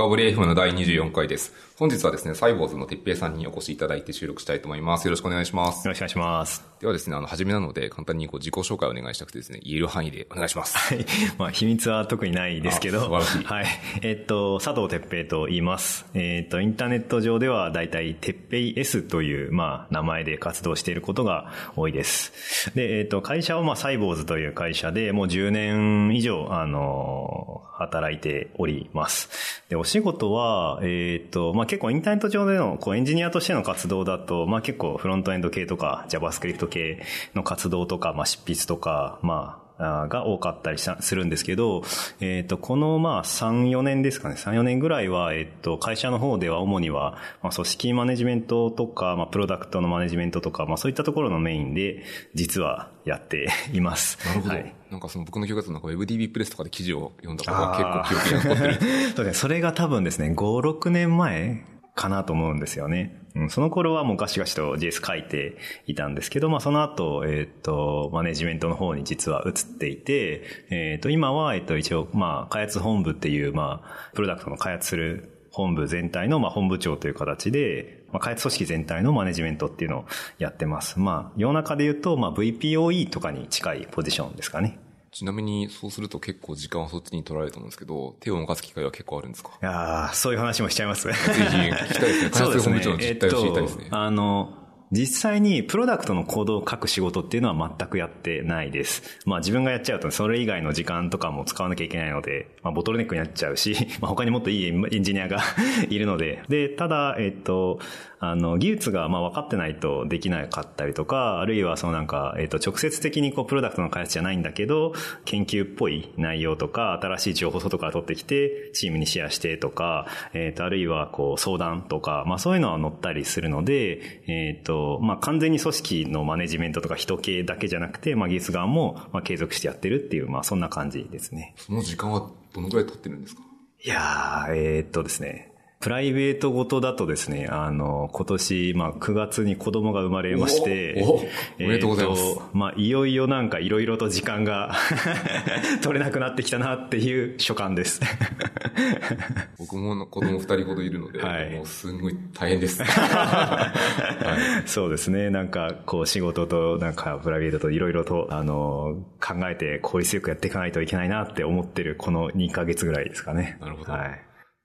深掘り FM の第24回です。本日はですね、サイボーズのてっぺいさんにお越しいただいて収録したいと思います。よろしくお願いします。よろしくお願いします。ではですね、あの、初めなので、簡単にこう自己紹介をお願いしたくてですね、言える範囲でお願いします。はい。まあ、秘密は特にないですけど。あ素晴らしいはい。えっと、佐藤哲平と言います。えっと、インターネット上ではだいたいてっぺい S という、まあ、名前で活動していることが多いです。で、えっと、会社はまあ、サイボーズという会社で、もう10年以上、あの、働いております。で、お仕事は、えっと、まあ、結構インターネット上での、こう、エンジニアとしての活動だと、まあ、結構フロントエンド系とか、JavaScript 系の活動とか、まあ、執筆とか、まあ、が多かったりするんですけど、えっ、と、このまあ3、4年ですかね、3、4年ぐらいは、えっ、と、会社の方では主には、まあ、組織マネジメントとか、まあ、プロダクトのマネジメントとか、まあ、そういったところのメインで、実はやっています。なるほど。はい。なんかその僕の記憶だとなんか WebDB プレスとかで記事を読んだことが結構記憶に残ってる。そうですね。それが多分ですね、5、6年前かなと思うんですよね。うん、その頃はもうガシガシと JS 書いていたんですけど、まあその後、えっ、と、マネジメントの方に実は移っていて、えっ、と、今は、えっ、と、一応、まあ、開発本部っていう、まあ、プロダクトの開発する本部全体の、まあ、本部長という形で、まあ、開発組織全体のマネジメントっていうのをやってます。まあ、世の中で言うと、まあ、VPOE とかに近いポジションですかね。ちなみに、そうすると結構時間はそっちに取られると思うんですけど、手を動かす機会は結構あるんですか？いやーそういう話もしちゃいます。ぜひ聞きたいですね。開発本部長の実態を知りたいですね。えっと、あの、実際にプロダクトのコードを書く仕事っていうのは全くやってないです。まあ自分がやっちゃうとそれ以外の時間とかも使わなきゃいけないので、まあボトルネックになっちゃうし、まあ他にもっといいエンジニアが いるので。で、ただ、えっと、あの、技術がまあ分かってないとできなかったりとか、あるいはそのなんか、えっと、直接的にこうプロダクトの開発じゃないんだけど、研究っぽい内容とか、新しい情報外から取ってきて、チームにシェアしてとか、えっと、あるいはこう相談とか、まあそういうのは載ったりするので、えっと、まあ完全に組織のマネジメントとか人系だけじゃなくて、まあ技術側もまあ継続してやってるっていう、まあそんな感じですね。その時間はどのくらい取ってるんですか？いやー、えーっとですね。プライベートごとだとですね、あの、今年、まあ、9月に子供が生まれまして、おおおめでとうございますまあ、いよいよなんかいろいろと時間が 取れなくなってきたなっていう所感です。僕も子供二人ほどいるので、はいもうすんごい大変です。はそうですね。なんか、こう、仕事と、なんか、プライベートといろいろと、あの、考えて効率よくやっていかないといけないなって思ってる、この2ヶ月ぐらいですかね。なるほどはい。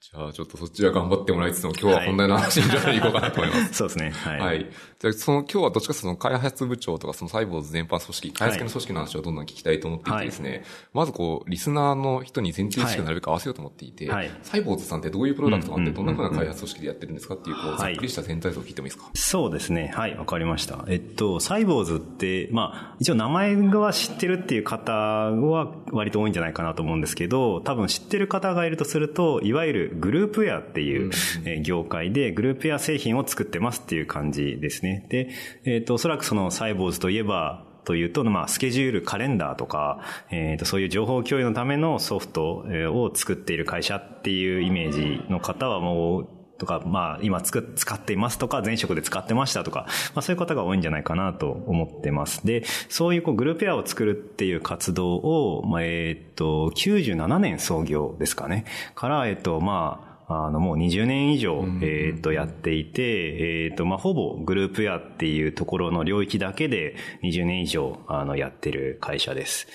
じゃあちょっとそちら頑張ってもらいつつも今日は本題の話にじゃあ行こうかなと思います。そうですね。はい。はい。じゃあ、その、今日はどっちかその開発部長とか、そのサイボーズ全般組織、開発系の組織の話をどんどん聞きたいと思っていてですね、まずこう、リスナーの人に前提意識をなるべく合わせようと思っていて、はい。サイボーズさんってどういうプロダクトがあって、うんどんなふうな開発組織でやってるんですかっていう、こう、はい。ざっくりした全体像を聞いてもいいですか？そうですね。はい、わかりました。えっと、サイボーズって、まあ、一応名前は知ってるっていう方は割と多いんじゃないかなと思うんですけど、多分知ってる方がいるとすると、いわゆるグループウェアっていう、えー業界でグループウェア製品を作ってますっていう感じですね。で、えっと、おそらくそのサイボーズといえば、というと、まあ、スケジュール、カレンダーとか、えっ、と、そういう情報共有のためのソフトを作っている会社っていうイメージの方はもう、とか、まあ、今つく、使っていますとか、前職で使ってましたとか、まあ、そういう方が多いんじゃないかなと思ってます。で、そういうこうグループペアを作るっていう活動を、まあ、えっ、と、97年創業ですかね。から、えっ、と、まあ、あの、もう20年以上、えっ、と、やっていて、えっ、と、まあ、ほぼグループウェアっていうところの領域だけで20年以上、あの、やってる会社です。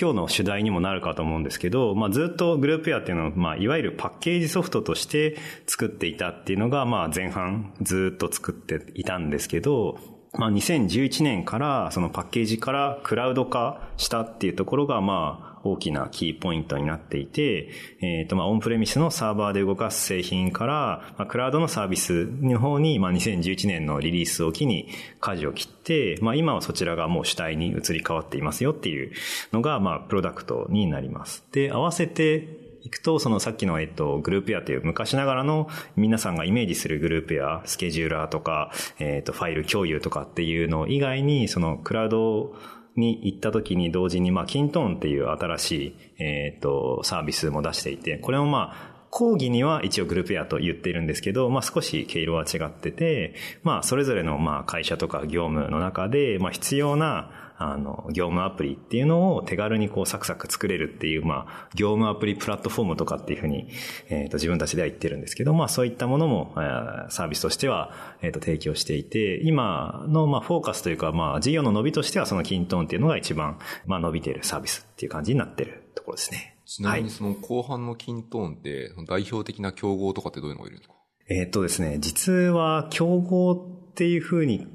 今日の主題にもなるかと思うんですけど、まあ、ずっとグループウェアっていうのは、まあ、いわゆるパッケージソフトとして作っていたっていうのが、まあ、前半ずっと作っていたんですけど、まあ、2011年から、そのパッケージからクラウド化したっていうところが、まあ、大きなキーポイントになっていて、えっ、と、まあ、オンプレミスのサーバーで動かす製品から、まあ、クラウドのサービスの方に、まあ、2011年のリリースを機に舵を切って、まあ、今はそちらがもう主体に移り変わっていますよっていうのが、まあ、プロダクトになります。で、合わせて、いくと、そのさっきの、えっと、グループウェアという昔ながらの皆さんがイメージするグループウェア、スケジューラーとか、えっと、ファイル共有とかっていうの以外に、そのクラウドに行った時に同時に、まあ、キントーンっていう新しい、えっと、サービスも出していて、これもまあ、講義には一応グループウェアと言っているんですけど、まあ少し毛色は違ってて、まあそれぞれのまあ会社とか業務の中で、まあ必要なあの、業務アプリっていうのを手軽にこうサクサク作れるっていう、まあ、業務アプリプラットフォームとかっていうふうに、えっ、ー、と、自分たちでは言ってるんですけど、まあ、そういったものも、えー、サービスとしては、えっ、ー、と、提供していて、今の、まあ、フォーカスというか、まあ、事業の伸びとしては、そのキントーンっていうのが一番、まあ、伸びているサービスっていう感じになってるところですね。ちなみにその後半のキントーンって、代表的な競合とかってどういうのがいるんですか？えっとですね、実は競合っていうふうに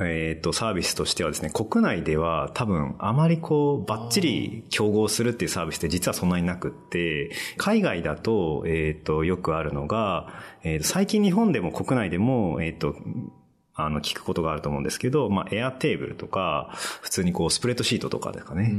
えっ、ー、と、サービスとしてはですね、国内では多分あまりこう、バッチリ競合するっていうサービスって実はそんなになくって、海外だと、えっ、ー、と、よくあるのが、えっ、ー、と、最近日本でも国内でも、えっ、と、あの、聞くことがあると思うんですけど、まあ、エアテーブルとか、普通にこう、スプレッドシートとかですかね。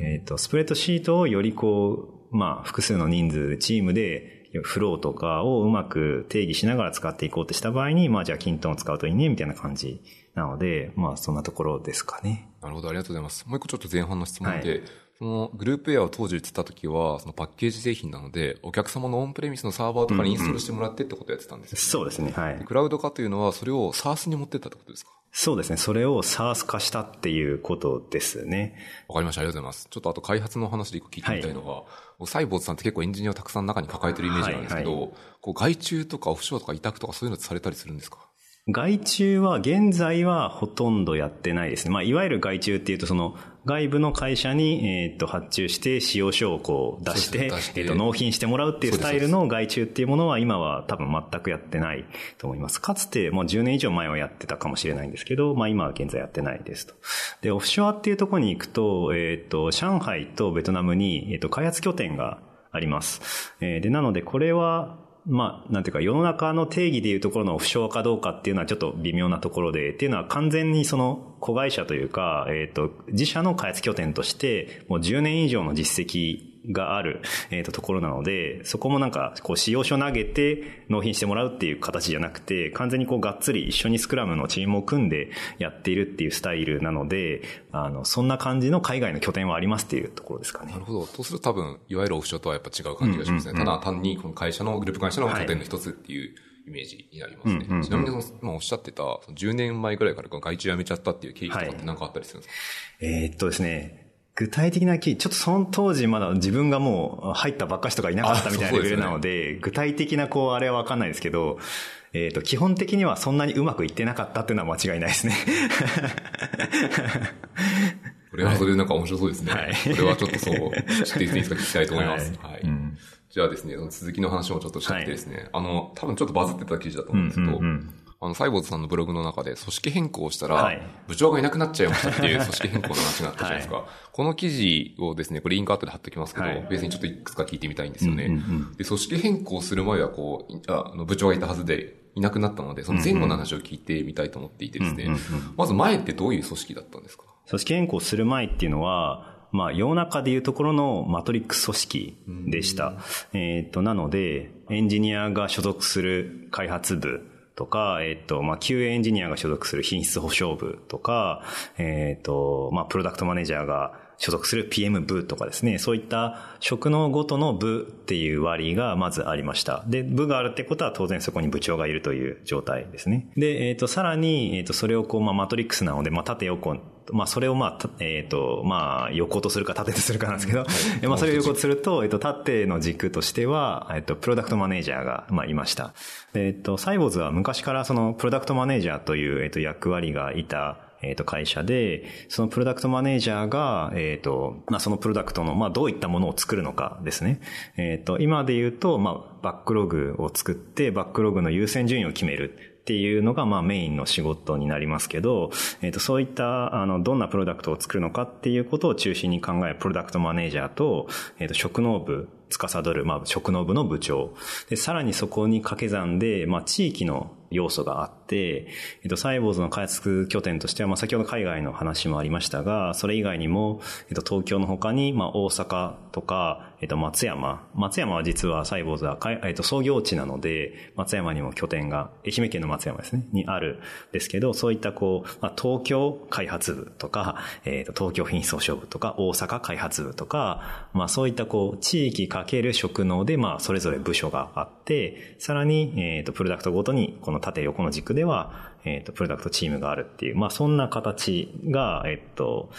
えっ、と、スプレッドシートをよりこう、まあ、複数の人数、チームでフローとかをうまく定義しながら使っていこうとした場合に、まあじゃあキントンを使うといいね、みたいな感じなので、まあそんなところですかね。なるほど、ありがとうございます。もう一個ちょっと前半の質問で、はい、そのグループエアを当時言ってた時は、そのパッケージ製品なので、お客様のオンプレミスのサーバーとかにインストールしてもらってってことをやってたんですよ、ねうんうん、そうですね、はい。クラウド化というのは、それを SARS に持ってったってことですか？そうですね。それを SARS 化したっていうことですね。わかりました。ありがとうございます。ちょっとあと開発の話で一個聞いてみたいのが、はい、サイボーズさんって結構エンジニアをたくさん中に抱えてるイメージなんですけど、はいはい、こう外注とかオフショアとか委託とかそういうのされたりするんですか？外注は現在はほとんどやってないですね。まあ、いわゆる外注っていうと、その、外部の会社に、えっ、と、発注して使用書をこう出して、えっ、と、納品してもらうっていうスタイルの外注っていうものは今は多分全くやってないと思います。かつて、もう10年以上前はやってたかもしれないんですけど、まあ今は現在やってないですと。で、オフショアっていうところに行くと、えっ、と、上海とベトナムに、えっ、と、開発拠点があります。えー、で、なのでこれは、まあ、なんていうか、世の中の定義でいうところの不詳かどうかっていうのはちょっと微妙なところで、っていうのは完全にその子会社というか、えっ、ー、と、自社の開発拠点として、もう10年以上の実績がある、えっ、ー、と、ところなので、そこもなんか、こう、使用書投げて納品してもらうっていう形じゃなくて、完全にこう、がっつり一緒にスクラムのチームを組んでやっているっていうスタイルなので、あの、そんな感じの海外の拠点はありますっていうところですかね。なるほど。とすると多分、いわゆるオフショアとはやっぱ違う感じがしますね。ただ単に、この会社の、グループ会社の拠点の一つっていう、イメージになりますね。ちなみにその、まあ、おっしゃってた、10年前ぐらいから外注辞めちゃったっていう経緯とかって何かあったりするんですか、はい、えー、っとですね、具体的なキー、ちょっとその当時まだ自分がもう入ったばっかしとかいなかったみたいなレベルなので、でね、具体的なこう、あれはわかんないですけど、えっ、ー、と、基本的にはそんなにうまくいってなかったっていうのは間違いないですね。これはそれでなんか面白そうですね。はい。これはちょっとそう、知っていいですか聞きたいと思います。はい。はいうん、じゃあですね、その続きの話もちょっとしててですね、はい、あの、多分ちょっとバズってた記事だと思うんですけど、うんうんうんあの、サイボーズさんのブログの中で組織変更したら、部長がいなくなっちゃいましたっていう 組織変更の話があったじゃないですか。はい、この記事をですね、これリンク後で貼っておきますけど、はい、別にちょっといくつか聞いてみたいんですよね。うんうんうん、で、組織変更する前はこう、あの部長がいたはずで、いなくなったので、その前後の話を聞いてみたいと思っていてですね、うんうんうん、まず前ってどういう組織だったんですか？組織変更する前っていうのは、まあ、世の中でいうところのマトリックス組織でした。えっ、と、なので、エンジニアが所属する開発部、とか、えっ、と、まあ、QA エンジニアが所属する品質保証部とか、えっ、と、まあ、プロダクトマネージャーが所属する PM 部とかですね、そういった職能ごとの部っていう割がまずありました。で、部があるってことは当然そこに部長がいるという状態ですね。で、えっ、ー、と、さらに、えっ、ー、と、それをこう、まあ、マトリックスなので、まあ、縦横、まあ、それをまあ、えっ、ー、と、まあ、横とするか縦とするかなんですけど、はい、まあ、それを横とすると、えっ、と、縦の軸としては、えっ、と、プロダクトマネージャーが、まあ、いました。えっ、と、サイボーズは昔からその、プロダクトマネージャーという、えっ、と、役割がいた、えっ、と、会社で、そのプロダクトマネージャーが、えっ、と、まあ、そのプロダクトの、まあ、どういったものを作るのかですね。えっ、と、今で言うと、まあ、バックログを作って、バックログの優先順位を決める。っていうのが、まあメインの仕事になりますけど、えっ、と、そういった、あの、どんなプロダクトを作るのかっていうことを中心に考えるプロダクトマネージャーと、えっ、と、職能部、司る、まあ、職能部の部長。で、さらにそこに掛け算で、まあ、地域の要素があって、えっと、サイボーズの開発拠点としては、まあ、先ほど海外の話もありましたが、それ以外にも、えっと、東京の他に、まあ、大阪とか、えっと、松山。松山は実はサイボーズは、えっと、創業地なので、松山にも拠点が、愛媛県の松山ですね、にあるんですけど、そういったこう、まあ、東京開発部とか、えっと、東京品質保証部とか、大阪開発部とか、まあ、そういったこう、地域かける職能で、まあ、それぞれ部署があって、さらに、えっと、プロダクトごとに、この縦横の軸では、えっ、と、プロダクトチームがあるっていう、まあそんな形が、えっ、と、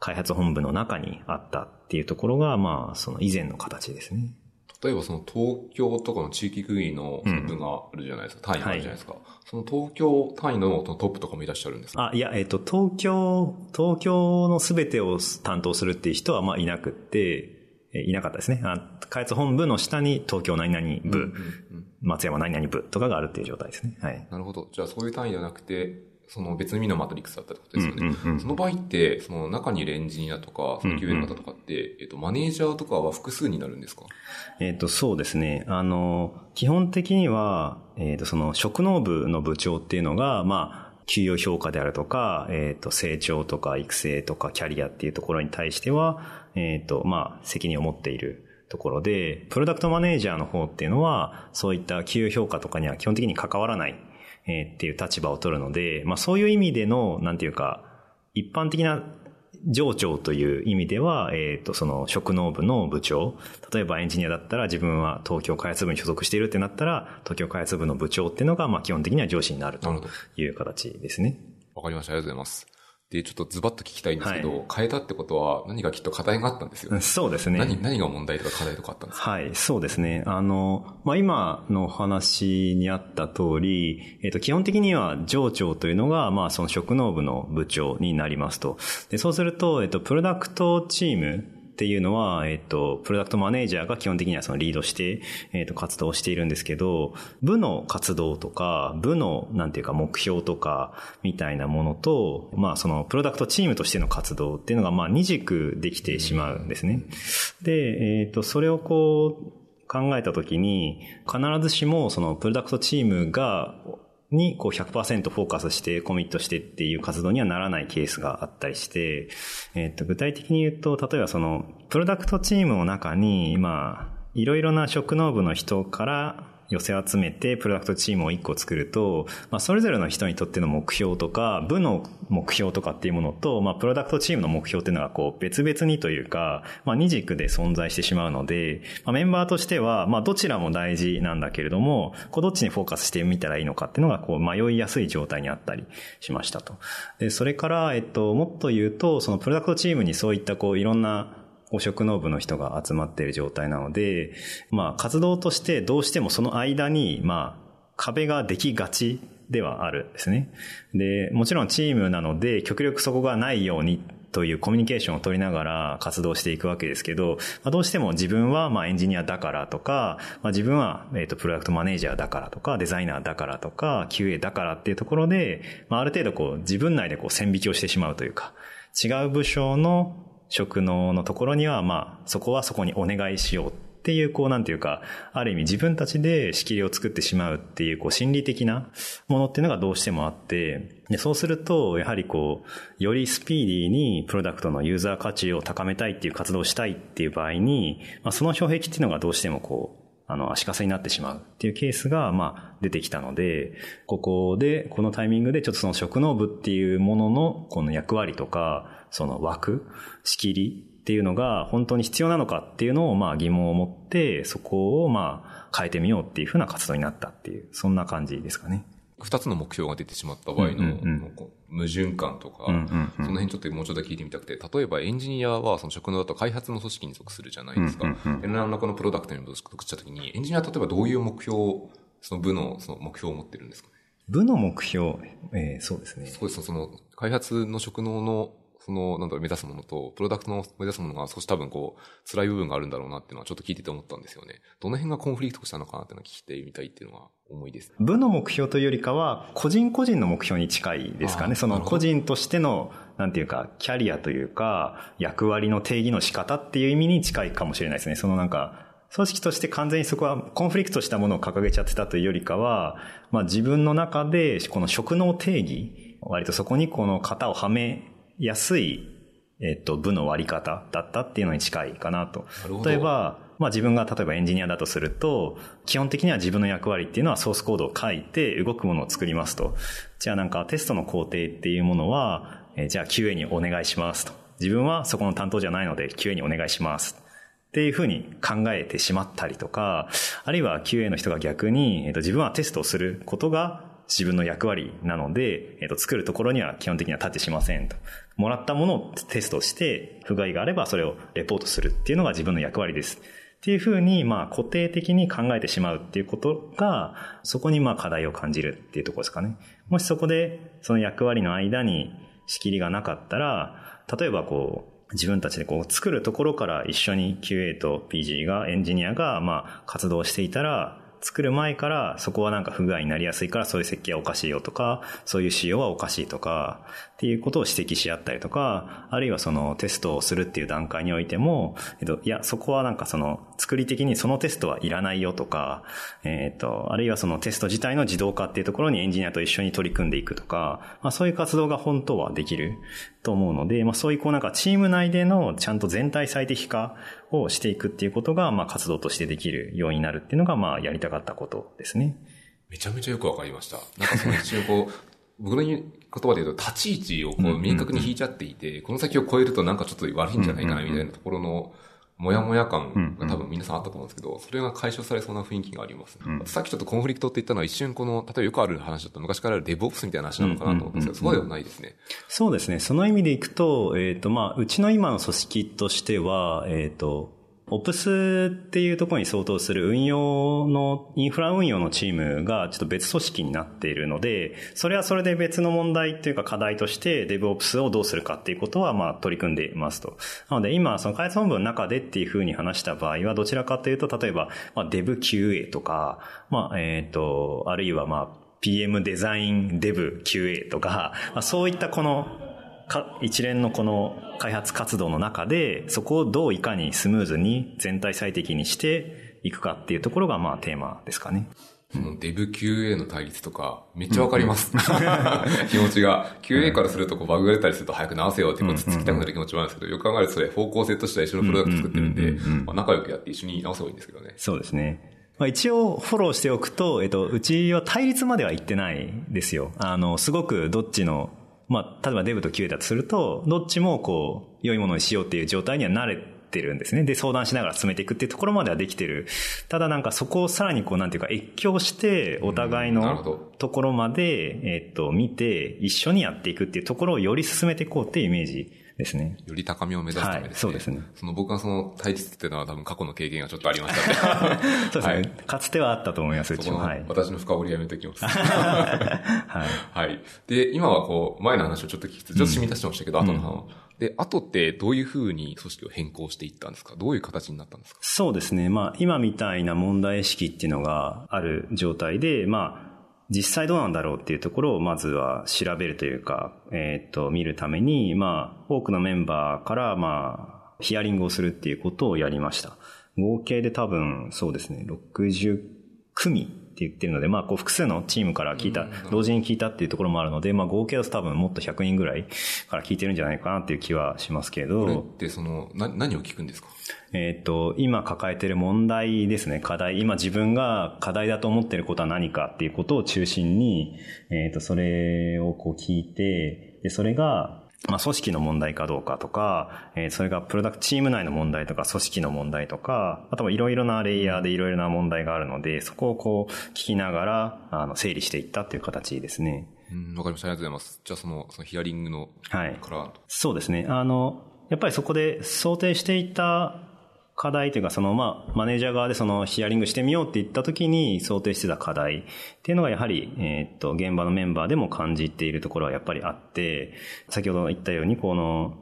開発本部の中にあったっていうところが、まあ、その以前の形ですね。例えばその東京とかの地域区切りの部があるじゃないですか、うん、単位があるじゃないですか。はい、その東京単位のトップとかもいらっしゃるんですか？あ、いや、えっ、と、東京、東京のすべてを担当するっていう人はまあいなくって、いなかったですね。あ開発本部の下に東京何々部、うんうんうん、松山何々部とかがあるっていう状態ですね。はい。なるほど。じゃあそういう単位ではなくて、その別の意味のマトリックスだったってことですよね。うんうんうん、その場合って、その中にいるエンジニアとか、その QA の方とかって、うんうん、えっと、マネージャーとかは複数になるんですか？えっ、と、そうですね。あの、基本的には、えっ、と、その、職能部の部長っていうのが、まあ、給与評価であるとか、えっ、と、成長とか育成とかキャリアっていうところに対しては、えっ、と、まあ、責任を持っているところで、プロダクトマネージャーの方っていうのは、そういった給与評価とかには基本的に関わらないえー、っていう立場を取るので、まあそういう意味での、なんていうか、一般的な上長という意味では、えっ、ー、と、その職能部の部長、例えばエンジニアだったら自分は東京開発部に所属しているってなったら、東京開発部の部長っていうのが、まあ基本的には上司になるという形ですね。わかりました。ありがとうございます。で、ちょっとズバッと聞きたいんですけど、はい、変えたってことは何かきっと課題があったんですよ、ね。そうですね。何、何が問題とか課題とかあったんですか？はい、そうですね。あの、まあ、今の話にあった通り、えっ、と、基本的には上長というのが、まあ、その職能部の部長になりますと。で、そうすると、えっ、と、プロダクトチーム、っていうのは、えっ、と、プロダクトマネージャーが基本的にはそのリードして、えっ、と、活動をしているんですけど、部の活動とか、部の、なんていうか目標とか、みたいなものと、まあ、その、プロダクトチームとしての活動っていうのが、まあ、二軸できてしまうんですね。で、えっ、と、それをこう、考えたときに、必ずしも、その、プロダクトチームが、にこう100%フォーカスしてコミットしてっていう活動にはならないケースがあったりして、えっと、具体的に言うと、例えばその、プロダクトチームの中に、まあ、いろいろな職能部の人から寄せ集めてプロダクトチームを1個作ると、まあ、それぞれの人にとっての目標とか、部の目標とかっていうものと、まあ、プロダクトチームの目標っていうのがこう別々にというか、まあ、二軸で存在してしまうので、まあ、メンバーとしては、まあ、どちらも大事なんだけれども、こうどっちにフォーカスしてみたらいいのかっていうのがこう迷いやすい状態にあったりしましたと。で、それから、えっと、もっと言うと、そのプロダクトチームにそういったこういろんな職能部の人が集まっている状態なので、まあ活動としてどうしてもその間に、まあ壁ができがちではあるんですね。で、もちろんチームなので極力そこがないようにというコミュニケーションを取りながら活動していくわけですけど、まあ、どうしても自分はまエンジニアだからとか、まあ、自分はえとプロダクトマネージャーだからとか、デザイナーだからとか、QA だからっていうところで、まあ、ある程度こう自分内でこう線引きをしてしまうというか、違う部署の職能のところには、まあ、そこはそこにお願いしようっていう、こう、なんていうか、ある意味自分たちで仕切りを作ってしまうっていう、こう、心理的なものっていうのがどうしてもあって、で、そうすると、やはりこう、よりスピーディーにプロダクトのユーザー価値を高めたいっていう活動をしたいっていう場合に、まあ、その障壁っていうのがどうしてもこう、あの、足かせになってしまうっていうケースが、まあ、出てきたので、ここで、このタイミングでちょっとその職能部っていうものの、この役割とか、その枠、仕切りっていうのが本当に必要なのかっていうのをまあ疑問を持って、そこをまあ変えてみようっていうふうな活動になったっていう、そんな感じですかね。二つの目標が出てしまった場合の矛盾感とか、その辺ちょっともうちょっと聞いてみたくて、例えばエンジニアはその職能だと開発の組織に属するじゃないですか。何らかのプロダクトに属したときに、エンジニアは例えばどういう目標、その部のその目標を持ってるんですか部の目標、えー、そうですね。そうです。その、開発の職能のその、なんだろう、目指すものと、プロダクトの目指すものが少し多分こう、辛い部分があるんだろうなっていうのはちょっと聞いてて思ったんですよね。どの辺がコンフリクトしたのかなっていうのを聞いてみたいっていうのは思いです、部の目標というよりかは、個人個人の目標に近いですかね。その個人としての、なんていうか、キャリアというか、役割の定義の仕方っていう意味に近いかもしれないですね。そのなんか、組織として完全にそこはコンフリクトしたものを掲げちゃってたというよりかは、まあ自分の中でこの職能定義、割とそこにこの型をはめやすいえっと、部の割り方だったっていうのに近いかなと。例えば、まあ自分が例えばエンジニアだとすると、基本的には自分の役割っていうのはソースコードを書いて動くものを作りますと。じゃあなんかテストの工程っていうものは、えじゃあ QA にお願いしますと。自分はそこの担当じゃないので QA にお願いします。っていうふうに考えてしまったりとか、あるいは QA の人が逆に、えっと、自分はテストをすることが自分の役割なので、えっ、ー、と、作るところには基本的にはタッチしませんと。もらったものをテストして、不具合があればそれをレポートするっていうのが自分の役割です。っていうふうに、まあ、固定的に考えてしまうっていうことが、そこにまあ課題を感じるっていうところですかね。もしそこで、その役割の間に仕切りがなかったら、例えばこう、自分たちでこう作るところから一緒に QA と PG が、エンジニアがまあ活動していたら、作る前からそこはなんか不具合になりやすいからそういう設計はおかしいよとか、そういう仕様はおかしいとか、っていうことを指摘し合ったりとか、あるいはそのテストをするっていう段階においても、えっと、いや、そこはなんかその作り的にそのテストはいらないよとか、えっと、あるいはそのテスト自体の自動化っていうところにエンジニアと一緒に取り組んでいくとか、まあそういう活動が本当はできると思うので、まあそういうこうなんかチーム内でのちゃんと全体最適化をしていくっていうことが、まあ活動としてできるようになるっていうのが、まあやりたかったことですね。めちゃめちゃよくわかりました。なんかその一応こう、僕の言葉で言うと、立ち位置をこう明確に引いちゃっていて、この先を超えるとなんかちょっと悪いんじゃないかなみたいなところの、もやもや感が多分皆さんあったと思うんですけど、それが解消されそうな雰囲気があります、ね、うん、さっきちょっとコンフリクトって言ったのは一瞬この、例えばよくある話だと昔からあるデブオプスみたいな話なのかなと思うんですけど、そうではないですね。そうですね。その意味でいくと、えっ、ー、と、まあ、うちの今の組織としては、えっ、ー、と、オプスっていうところに相当する運用の、インフラ運用のチームがちょっと別組織になっているので、それはそれで別の問題っていうか課題として DevOps をどうするかっていうことはまあ取り組んでいますと。なので今その開発本部の中でっていうふうに話した場合はどちらかというと例えばまあ DevQA とか、まあえっ、と、あるいはまあ PM デザイン DevQA とか、まあ、そういったこの一連のこの開発活動の中で、そこをどういかにスムーズに全体最適にしていくかっていうところがまあテーマですかね。そのデブ QA の対立とか、めっちゃわかります。気持ちが。QA からするとこうバグが出たりすると早く直せよってことつきたくなる気持ちもあるんですけど、よく考えるとそれ方向性としては一緒のプロダクト作ってるんで、まあ、仲良くやって一緒に直せばいいんですけどね。そうですね。まあ、一応フォローしておくと、えっと、うちは対立までは行ってないですよ。あの、すごくどっちのまあ、例えばデブと QA だとすると、どっちもこう、良いものにしようっていう状態には慣れてるんですね。で、相談しながら進めていくっていうところまではできてる。ただなんかそこをさらにこう、なんていうか、越境して、お互いのところまで、えっと、見て、一緒にやっていくっていうところをより進めていこうっていうイメージですね。より高みを目指すためですね。はい、そうですね。その僕はその対立っていうのは多分過去の経験がちょっとありましたね。そうですね、はい、かつてはあったと思います、うちも。はい、私の深掘りやめておきます。はい。はい。で、今はこう、前の話をちょっと聞きつつ、ちょっと染み出してましたけど、うん、後の話、で、後ってどういうふうに組織を変更していったんですか？どういう形になったんですか？そうですね。まあ、今みたいな問題意識っていうのがある状態で、まあ、実際どうなんだろうっていうところをまずは調べるというか、えっ、ー、と、見るために、まあ、多くのメンバーから、まあ、ヒアリングをするっていうことをやりました。合計で多分、そうですね、60組って言ってるので、まあ、こう複数のチームから聞いた、同時に聞いたっていうところもあるので、まあ、合計だと多分もっと100人ぐらいから聞いてるんじゃないかなっていう気はしますけど。これってその、な、何を聞くんですか？えっ、と、今抱えてる問題ですね、課題。今自分が課題だと思ってることは何かっていうことを中心に、えっ、と、それをこう聞いて、で、それが、まあ、組織の問題かどうかとか、えー、それがプロダクトチーム内の問題とか、組織の問題とか、あとはいろいろなレイヤーでいろいろな問題があるので、そこをこう聞きながら、あの、整理していったっていう形ですね。うん、わかりました。ありがとうございます。じゃあその、そのヒアリングのはい。そうですね。あの、やっぱりそこで想定していた課題というか、その、まあ、マネージャー側でそのヒアリングしてみようって言った時に想定してた課題っていうのがやはり、えっと、現場のメンバーでも感じているところはやっぱりあって、先ほど言ったように、この、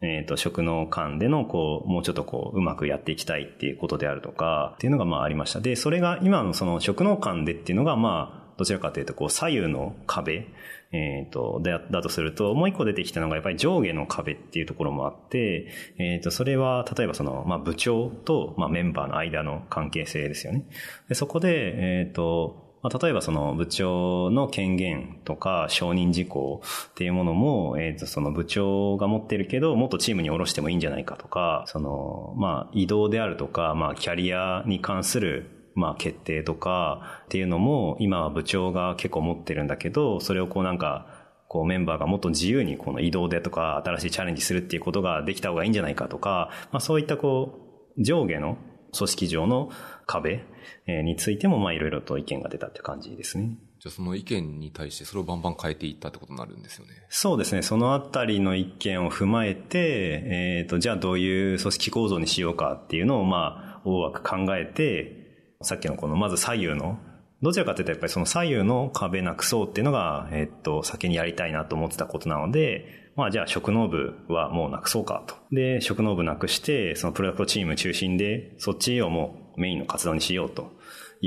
えっ、と、職能間での、こう、もうちょっとこう、うまくやっていきたいっていうことであるとか、っていうのがまあありました。で、それが今のその職能間でっていうのがまあ、どちらかというと、こう、左右の壁えっ、ー、と、だ、だとすると、もう一個出てきたのがやっぱり上下の壁っていうところもあって、えっ、ー、と、それは、例えばその、まあ、部長と、まあ、メンバーの間の関係性ですよね。でそこで、えっ、ー、と、まあ、例えばその部長の権限とか承認事項っていうものも、えっ、と、その部長が持ってるけど、もっとチームに下ろしてもいいんじゃないかとか、その、まあ、移動であるとか、まあ、キャリアに関するまあ決定とかっていうのも今は部長が結構持ってるんだけど、それをこうなんか、こうメンバーがもっと自由にこの移動でとか新しいチャレンジするっていうことができた方がいいんじゃないかとか、まあそういったこう上下の組織上の壁についても、まあいろいろと意見が出たって感じですね。じゃあその意見に対してそれをバンバン変えていったってことになるんですよね。そうですね。そのあたりの意見を踏まえて、えっ、ー、と、じゃあどういう組織構造にしようかっていうのを、まあ、大枠考えて、さっきのこの、まず左右の、どちらかというとやっぱりその左右の壁なくそうっていうのが、えっ、ー、と、先にやりたいなと思ってたことなので、まあじゃあ職能部はもうなくそうかと。で、職能部なくして、そのプロダクトチーム中心で、そっちをもうメインの活動にしようと。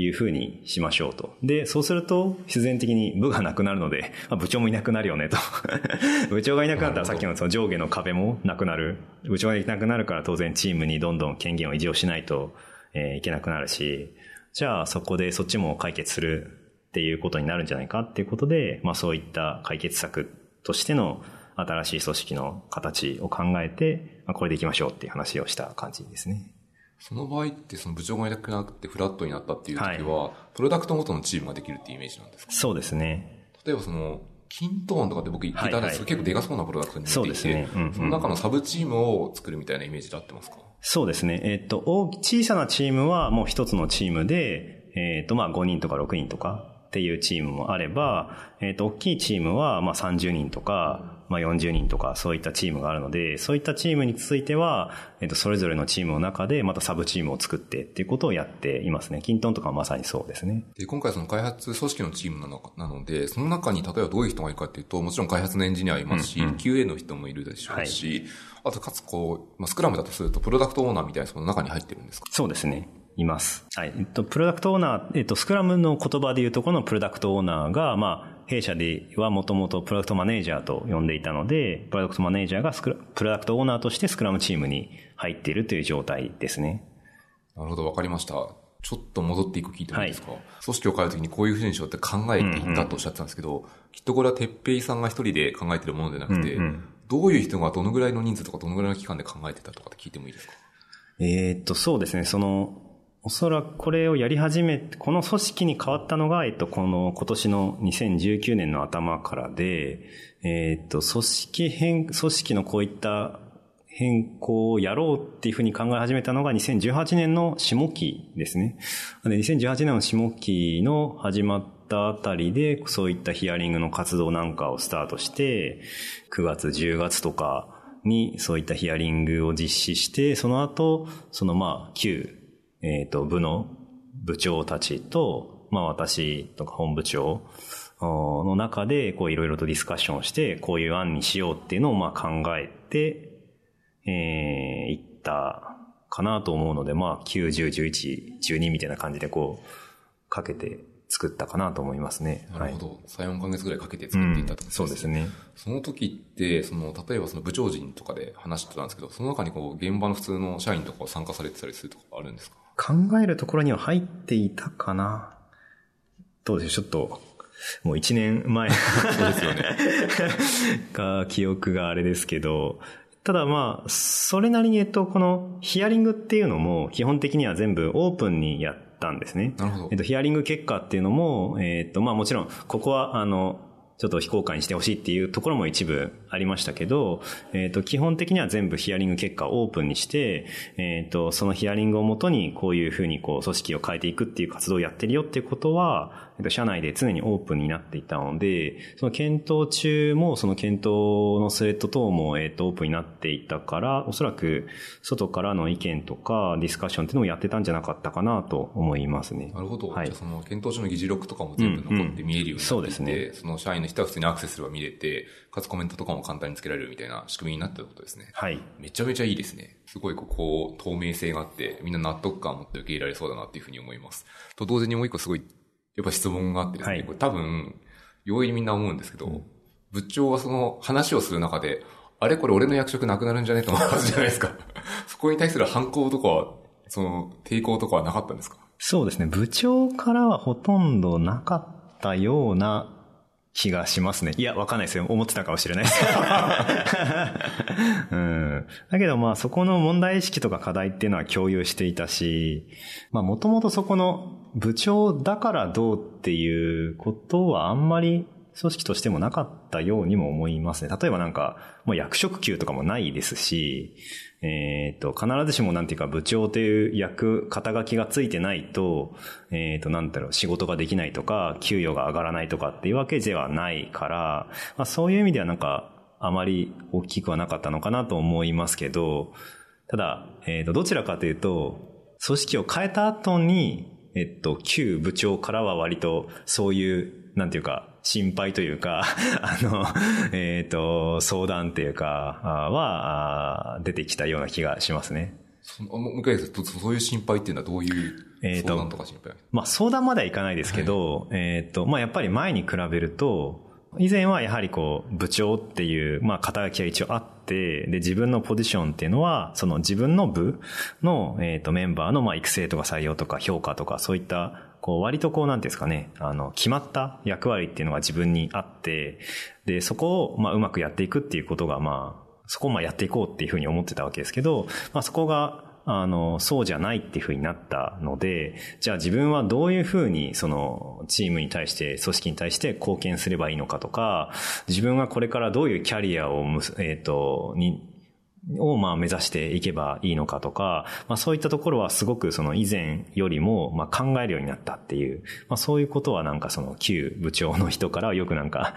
いうふうにしましょうと。で、そうすると自然的に部がなくなるので、まあ、部長もいなくなるよねと。部長がいなくなったらさっきのその上下の壁もなくなる。部長がいなくなるから当然チームにどんどん権限を維持をしないと、えー、いけなくなるし、じゃあそこでそっちも解決するっていうことになるんじゃないかっていうことで、まあそういった解決策としての新しい組織の形を考えて、まあ、これでいきましょうっていう話をした感じですね。その場合って、その部長がいなくなってフラットになったっていう時は、はい、プロダクトごとのチームができるっていうイメージなんですか？そうですね。例えばその、キントーンとかって僕言ってたんですけど、結構でかそうなプロダクトになっていて、そうですね、うんうん、その中のサブチームを作るみたいなイメージで合ってますか？そうですね。えっ、と、小さなチームはもう一つのチームで、えっ、と、まあ5人とか6人とかっていうチームもあれば、えっ、と、大きいチームはまあ30人とか、まあ、40人とかそういったチームがあるので、そういったチームについては、えっと、それぞれのチームの中でまたサブチームを作ってっていうことをやっていますね。キントンとかはまさにそうですね。で、今回その開発組織のチームなのなので、その中に例えばどういう人がいるかっていうと、もちろん開発のエンジニアいますし、うんうん、QA の人もいるでしょうし、はい、あとかつこう、まあ、スクラムだとするとプロダクトオーナーみたいなその中に入ってるんですか？そうですね。います。はい。えっと、プロダクトオーナー、えっと、スクラムの言葉で言うとこのプロダクトオーナーが、まあ、弊社ではもともとプロダクトマネージャーと呼んでいたので、プロダクトマネージャーがスクラプロダクトオーナーとしてスクラムチームに入っているという状態ですね。なるほど、わかりました。ちょっと戻っていく聞いてもいいですか、はい、組織を変えるときにこういうふうにしようって考えていったとおっしゃってたんですけど、うんうん、きっとこれは哲平さんが一人で考えてるものでなくて、うんうん、どういう人がどのぐらいの人数とかどのぐらいの期間で考えてたとかって聞いてもいいですか？えー、っと、そうですね。その、おそらくこれをやり始め、この組織に変わったのが、えっと、この今年の2019年の頭からで、えっと、組織変、組織のこういった変更をやろうっていうふうに考え始めたのが2018年の下期ですね。で2018年の下期の始まったあたりで、そういったヒアリングの活動なんかをスタートして、9月、10月とかにそういったヒアリングを実施して、その後、そのまあ、旧えっ、ー、と、部の部長たちと、まあ私とか本部長の中で、こういろいろとディスカッションして、こういう案にしようっていうのをまあ考えて、えー、いったかなと思うので、まあ9、10、11、12みたいな感じでこう、かけて作ったかなと思いますね。なるほど。はい、3、4ヶ月ぐらいかけて作っていったと、うん、そうですね。その時って、その、例えばその部長陣とかで話してたんですけど、その中にこう、現場の普通の社員とか参加されてたりするとかあるんですか？考えるところには入っていたかな。どうでしょう、ちょっと、もう一年前 そうですよね。が、記憶があれですけど、ただまあ、それなりに、えっと、このヒアリングっていうのも、基本的には全部オープンにやっったんですね。なるほど。えっと、ヒアリング結果っていうのも、えっと、まあもちろん、ここは、あの、ちょっと非公開にしてほしいっていうところも一部ありましたけど、えっ、ー、と、基本的には全部ヒアリング結果をオープンにして、えっ、ー、と、そのヒアリングをもとにこういうふうにこう組織を変えていくっていう活動をやってるよっていうことは、社内で常にオープンになっていたので、その検討中も、その検討のスレッド等も、えっと、オープンになっていたから、おそらく、外からの意見とか、ディスカッションっていうのをやってたんじゃなかったかなと思いますね。なるほど。はい、じゃあ、その検討中の議事録とかも全部残って見えるようになってうんうん、そうですね。その社員の人は普通にアクセスすれば見れて、かつコメントとかも簡単につけられるみたいな仕組みになってることですね。はい。めちゃめちゃいいですね。すごいここ、透明性があって、みんな納得感を持って受け入れられそうだなっていうふうに思います。と同時にもう一個すごいやっぱ質問があってですね、はい、これ多分、容易にみんな思うんですけど、うん、部長がその話をする中で、あれこれ俺の役職なくなるんじゃねえと思うはずじゃないですか。そこに対する反抗とかは、その抵抗とかはなかったんですか？そうですね。部長からはほとんどなかったような気がしますね。いや、わかんないですよ。思ってたかもしれないです。うん。だけどまあそこの問題意識とか課題っていうのは共有していたし、まあもともとそこの部長だからどうっていうことはあんまり組織としてもなかったようにも思いますね。例えばなんか、もう役職級とかもないですし、えっ、ー、と、必ずしもなんていうか部長という役、肩書きがついてないと、えっ、ー、と、なんだろう、仕事ができないとか、給与が上がらないとかっていうわけではないから、まあそういう意味ではなんか、あまり大きくはなかったのかなと思いますけど、ただ、えっ、ー、と、どちらかというと、組織を変えた後に、えっと、旧部長からは割とそういう、なんていうか、心配というか あの、えっ、ー、と、相談っていうか、は、出てきたような気がしますね。その、もう一回そういう心配っていうのはどういう相談とか心配、えー、まあ相談まではいかないですけど、はい、えっ、ー、と、まあやっぱり前に比べると、以前はやはりこう、部長っていう、まあ、肩書きが一応あって、で、自分のポジションっていうのは、その自分の部の、えっ、ー、と、メンバーの、まあ、育成とか採用とか評価とか、そういった、こう、割とこう、なんていうんですかね、あの、決まった役割っていうのが自分にあって、で、そこを、まあ、うまくやっていくっていうことが、まあ、そこをまあやっていこうっていうふうに思ってたわけですけど、まあそこがあの、そうじゃないっていうふうになったので、じゃあ自分はどういうふうに、その、チームに対して、組織に対して貢献すればいいのかとか、自分はこれからどういうキャリアをむ、えっ、ー、と、に、をまあ目指していけばいいのかとか、まあそういったところはすごくその以前よりもまあ考えるようになったっていう、まあそういうことはなんかその旧部長の人からよくなんか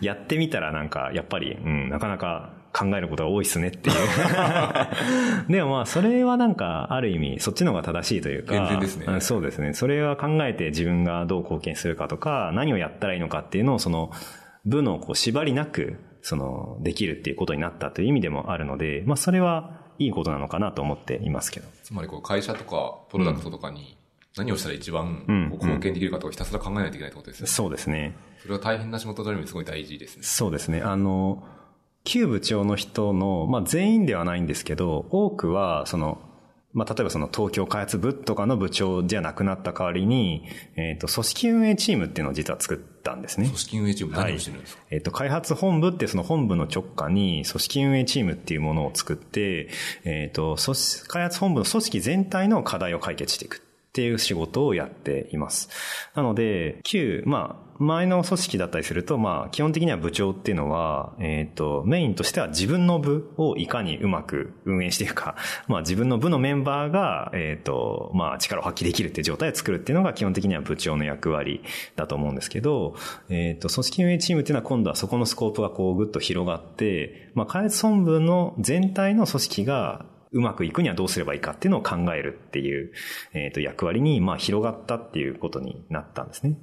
やってみたらなんかやっぱり、うん、なかなか考えることが多いっすねっていう でもまあ、それはなんか、ある意味、そっちの方が正しいというか。ですね。そうですね。それは考えて自分がどう貢献するかとか、何をやったらいいのかっていうのを、その、部のこう縛りなく、その、できるっていうことになったという意味でもあるので、まあ、それはいいことなのかなと思っていますけど。つまり、こう、会社とか、プロダクトとかに、何をしたら一番貢献できるかとかひたすら考えないといけないってことですね。そうですね。それは大変な仕事でもすごい大事ですね。そうですね。あの、旧部長の人の、まあ全員ではないんですけど、多くは、その、まあ例えばその東京開発部とかの部長じゃなくなった代わりに、えっ、ー、と、組織運営チームっていうのを実は作ったんですね。組織運営チーム何をしてるんですか、はい、えっ、ー、と、開発本部ってその本部の直下に組織運営チームっていうものを作って、えっ、ー、と、開発本部の組織全体の課題を解決していく。っていう仕事をやっています。なので、旧、まあ、前の組織だったりすると、まあ、基本的には部長っていうのは、えっ、ー、と、メインとしては自分の部をいかにうまく運営していくか、まあ、自分の部のメンバーが、えっ、ー、と、まあ、力を発揮できるっていう状態を作るっていうのが基本的には部長の役割だと思うんですけど、えっ、ー、と、組織運営チームっていうのは今度はそこのスコープがこうぐっと広がって、まあ、開発本部の全体の組織がうまくいくにはどうすればいいかっていうのを考えるっていう、えっ、ー、と、役割に、まあ、広がったっていうことになったんですね。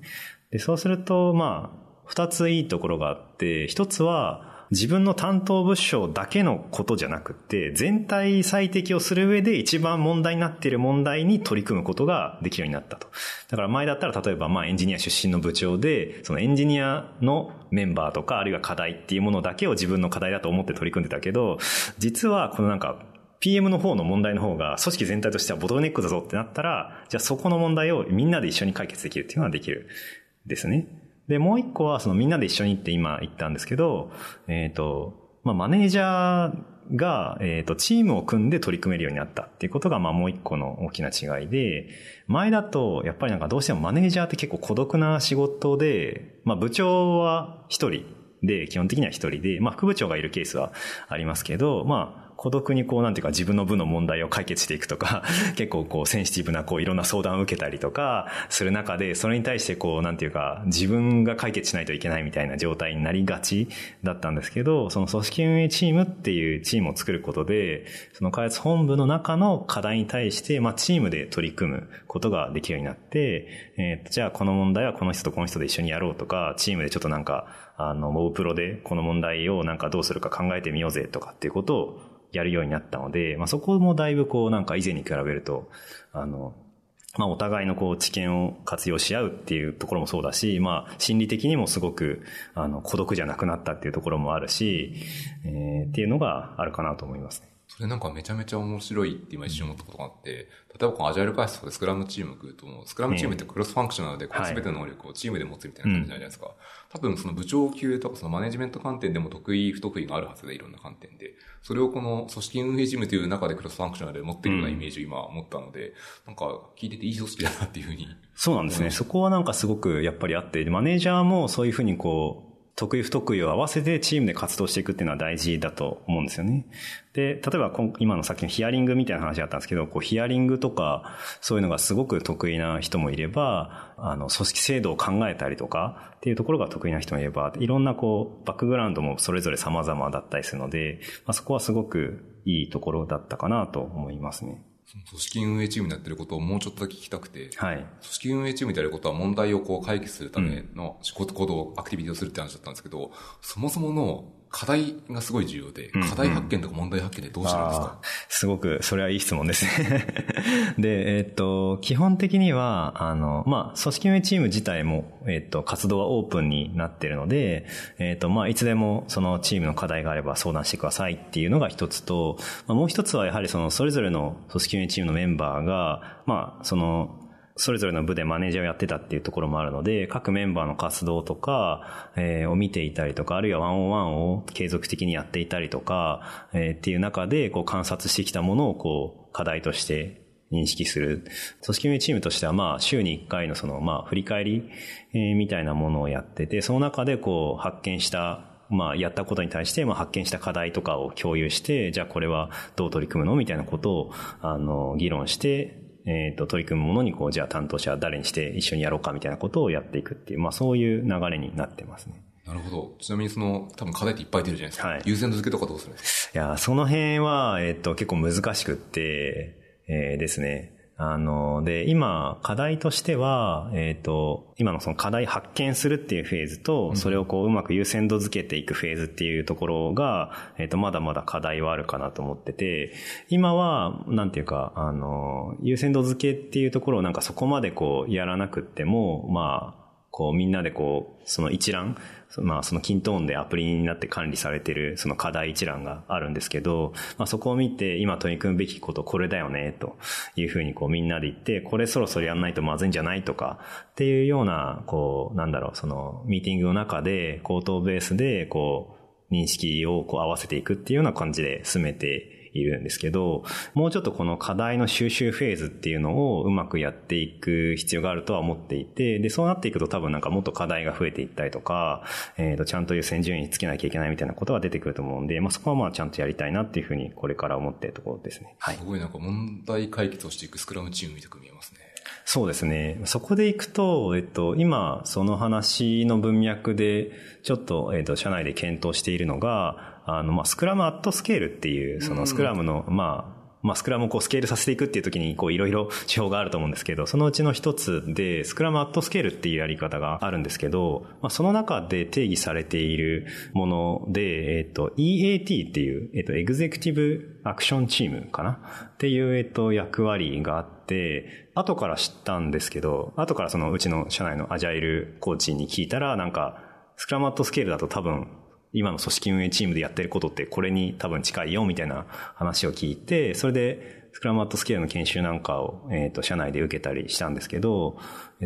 で、そうすると、まあ、二ついいところがあって、一つは、自分の担当部署だけのことじゃなくて、全体最適をする上で一番問題になっている問題に取り組むことができるようになったと。だから前だったら例えばまあエンジニア出身の部長で、そのエンジニアのメンバーとか、あるいは課題っていうものだけを自分の課題だと思って取り組んでたけど、実はこのなんか PM の方の問題の方が組織全体としてはボトルネックだぞってなったら、じゃあそこの問題をみんなで一緒に解決できるっていうのはできるですね。で、もう一個はそのみんなで一緒にって今言ったんですけど、えっ、ー、と、まあ、マネージャーが、えっ、ー、と、チームを組んで取り組めるようになったっていうことが、まあ、もう一個の大きな違いで、前だと、やっぱりなんかどうしてもマネージャーって結構孤独な仕事で、まあ、部長は一人で、基本的には一人で、まあ、副部長がいるケースはありますけど、まあ、孤独にこうなんていうか自分の部の問題を解決していくとか、結構こうセンシティブなこういろんな相談を受けたりとかする中で、それに対してこうなんていうか自分が解決しないといけないみたいな状態になりがちだったんですけど、その組織運営チームっていうチームを作ることで、その開発本部の中の課題に対して、まあチームで取り組むことができるようになって、えー、じゃあこの問題はこの人とこの人で一緒にやろうとか、チームでちょっとなんか、あの、モブプロでこの問題をなんかどうするか考えてみようぜとかっていうことをやるようになったので、まあ、そこもだいぶこうなんか以前に比べると、あの、まあ、お互いのこう知見を活用し合うっていうところもそうだし、まあ、心理的にもすごく、あの、孤独じゃなくなったっていうところもあるし、えー、っていうのがあるかなと思いますね。それなんかめちゃめちゃ面白いって今一瞬思ったことがあって、例えばこのアジャイル開発とかでスクラムチーム来ると、スクラムチームってクロスファンクショナルでこう全ての能力をチームで持つみたいな感じじゃないですか。多分その部長級とかそのマネジメント観点でも得意不得意があるはずでいろんな観点で。それをこの組織運営事務という中でクロスファンクショナルで持っているようなイメージを今持ったので、なんか聞いてていい組織だなっていうふうに。そうなんですね。そこはなんかすごくやっぱりあって、マネージャーもそういうふうにこう、得意不得意を合わせてチームで活動していくっていうのは大事だと思うんですよね。で、例えば今のさっきのヒアリングみたいな話があったんですけど、こうヒアリングとかそういうのがすごく得意な人もいれば、あの、組織制度を考えたりとかっていうところが得意な人もいれば、いろんなこう、バックグラウンドもそれぞれ様々だったりするので、まあ、そこはすごくいいところだったかなと思いますね。組織運営チームにやってることをもうちょっとだけ聞きたくて、はい。組織運営チームでやることは問題をこう解決するための仕事行動、アクティビティをするって話だったんですけど、そもそもの課題がすごい重要で、課題発見とか問題発見でどうしてるんですか、すごく、それはいい質問ですね。で、えっ、と、基本的には、あの、まあ、組織運営チーム自体も、えっ、と、活動はオープンになっているので、えっ、と、まあ、いつでもそのチームの課題があれば相談してくださいっていうのが一つと、まあ、もう一つはやはりその、それぞれの組織運営チームのメンバーが、まあ、その、それぞれの部でマネージャーをやってたっていうところもあるので、各メンバーの活動とか、えー、を見ていたりとか、あるいはワンオンワンを継続的にやっていたりとか、えー、っていう中で、こう観察してきたものを、こう、課題として認識する。組織運営チームとしては、まあ、週に1回のその、まあ、振り返り、えー、みたいなものをやってて、その中で、こう、発見したまあ、やったことに対して、まあ、発見した課題とかを共有して、じゃあこれはどう取り組むの？みたいなことを、あの、議論して、えっ、ー、と、取り組むものに、こう、じゃあ担当者は誰にして一緒にやろうかみたいなことをやっていくっていう、まあそういう流れになってますね。なるほど。ちなみにその、多分課題っていっぱい出るじゃないですか。はい。優先度付けとかどうするんですか？いや、その辺は、えっ、ー、と、結構難しくって、えー、ですね。あの、で、今、課題としては、えっ、ー、と、今のその課題発見するっていうフェーズと、それをこううまく優先度付けていくフェーズっていうところが、えっ、ー、と、まだまだ課題はあるかなと思ってて、今は、なんていうか、あの、優先度付けっていうところをなんかそこまでこうやらなくっても、まあ、こうみんなでこう、その一覧、まあそのキントーンでアプリになって管理されてるその課題一覧があるんですけど、まあそこを見て今取り組むべきことこれだよね、というふうにこうみんなで言って、これそろそろやんないとまずいんじゃないとか、っていうような、こう、なんだろう、そのミーティングの中で口頭ベースでこう認識をこう合わせていくっていうような感じで進めているんですけど、もうちょっとこの課題の収集フェーズっていうのをうまくやっていく必要があるとは思っていて、で、そうなっていくと多分なんかもっと課題が増えていったりとか、えっ、ー、と、ちゃんと優先順位つけなきゃいけないみたいなことが出てくると思うんで、まあそこはまあちゃんとやりたいなっていうふうにこれから思っているところですね。はい。すごいなんか問題解決をしていくスクラムチームみたく見えますね。そうですね。そこでいくと、えっと、今、その話の文脈で、ちょっと、えっと、社内で検討しているのが、あの、まあ、スクラムアットスケールっていう、そのスクラムの、まあ、まあ、スクラムをこうスケールさせていくっていう時に、こう、いろいろ手法があると思うんですけど、そのうちの一つで、スクラムアットスケールっていうやり方があるんですけど、まあ、その中で定義されているもので、えっと、EAT っていう、えっと、エグゼクティブアクションチームかな？っていう、えっと、役割があって、後から知ったんですけど、後からそのうちの社内のアジャイルコーチに聞いたら、なんか、スクラムアットスケールだと多分、今の組織運営チームでやってることってこれに多分近いよみたいな話を聞いて、それでスクラムアットスケールの研修なんかを、えっ、ー、と、社内で受けたりしたんですけど、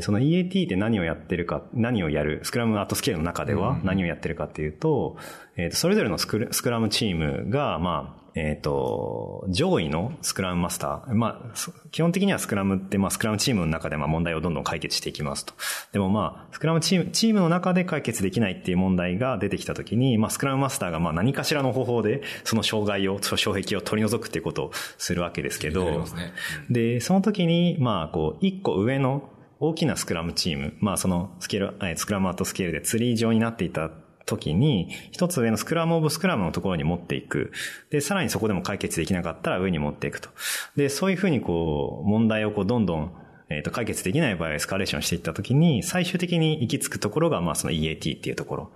その EAT って何をやってるか、何をやる、スクラムアットスケールの中では何をやってるかっていうと、えっ、ー、と、それぞれのスクラムチームが、まあ、えっ、ー、と、上位のスクラムマスター。まあ、基本的にはスクラムって、まあ、スクラムチームの中でまあ問題をどんどん解決していきますと。でもまあ、スクラムチーム、チームの中で解決できないっていう問題が出てきたときに、まあ、スクラムマスターがまあ何かしらの方法で、その障害を、その障壁を取り除くっていうことをするわけですけど、ねで、その時に、まあ、こう、一個上の大きなスクラムチーム、まあそのスケール、スクラムアートスケールでツリー状になっていた時に、一つ上のスクラムオブスクラムのところに持っていく。で、さらにそこでも解決できなかったら上に持っていくと。で、そういうふうにこう、問題をこう、どんどん、えっ、と、解決できない場合エスカレーションしていった時に、最終的に行き着くところが、まあその EAT っていうところ。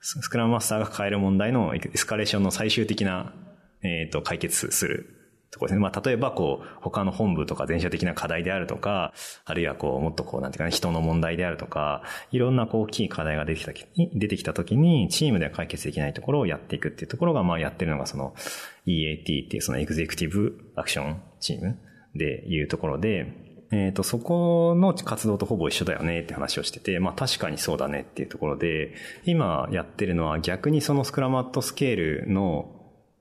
スクラムマスターが抱える問題のエスカレーションの最終的な、えっ、と、解決するところですね。まあ、例えば、こう、他の本部とか全社的な課題であるとか、あるいはこう、もっとこう、なんていうかね、人の問題であるとか、いろんなこう、大きい課題が出てきた時に、出てきた時に、チームでは解決できないところをやっていくっていうところが、まあ、やってるのが、その、EAT っていうそのエグゼクティブアクションチームでいうところで、えっ、と、そこの活動とほぼ一緒だよねって話をしてて、まあ確かにそうだねっていうところで、今やってるのは逆にそのスクラマットスケールの、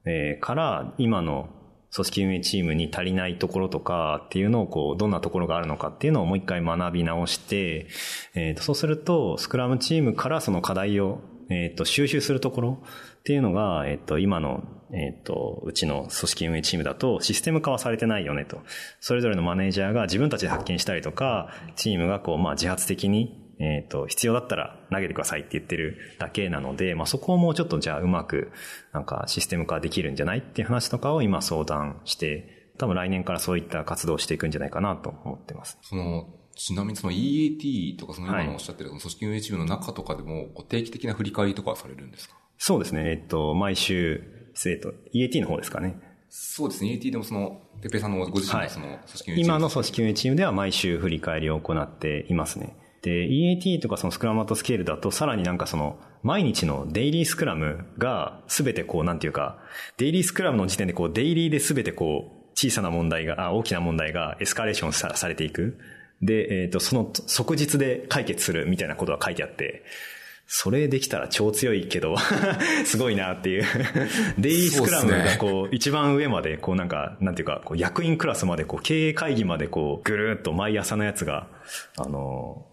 えー、から今の組織運営チームに足りないところとかっていうのをこう、どんなところがあるのかっていうのをもう一回学び直して、えっ、と、そうすると、スクラムチームからその課題をえっ、と、収集するところっていうのが、えっ、と、今の、えっ、と、うちの組織運営チームだとシステム化はされてないよねと。それぞれのマネージャーが自分たちで発見したりとか、チームがこう、まあ、自発的にえっ、ー、と、必要だったら投げてくださいって言ってるだけなので、まあ、そこをもうちょっとじゃあうまく、なんかシステム化できるんじゃないっていう話とかを今相談して、多分来年からそういった活動をしていくんじゃないかなと思ってます。その、ちなみにその EAT とかその今のおっしゃってる組織運営チームの中とかでも、定期的な振り返りとかされるんですか？そうですね。えっと、毎週、えっと、EAT の方ですかね。そうですね。EAT でもその、てっぺさんのご自身のその組織運営チーム、はい、今の組織運営チームでは毎週振り返りを行っていますね。で、EAT とかそのスクラムアットスケールだとさらになんかその毎日のデイリースクラムがすべてこうなんていうか、デイリースクラムの時点でこうデイリーですべてこう小さな問題が、あ大きな問題がエスカレーションさされていく。で、えっ、ー、と、その即日で解決するみたいなことが書いてあって、それできたら超強いけど すごいなっていう デイリースクラムがこう、一番上まで、こうなんか、なんていうか、こう役員クラスまで、こう、経営会議までこう、ぐるっと毎朝のやつが、あの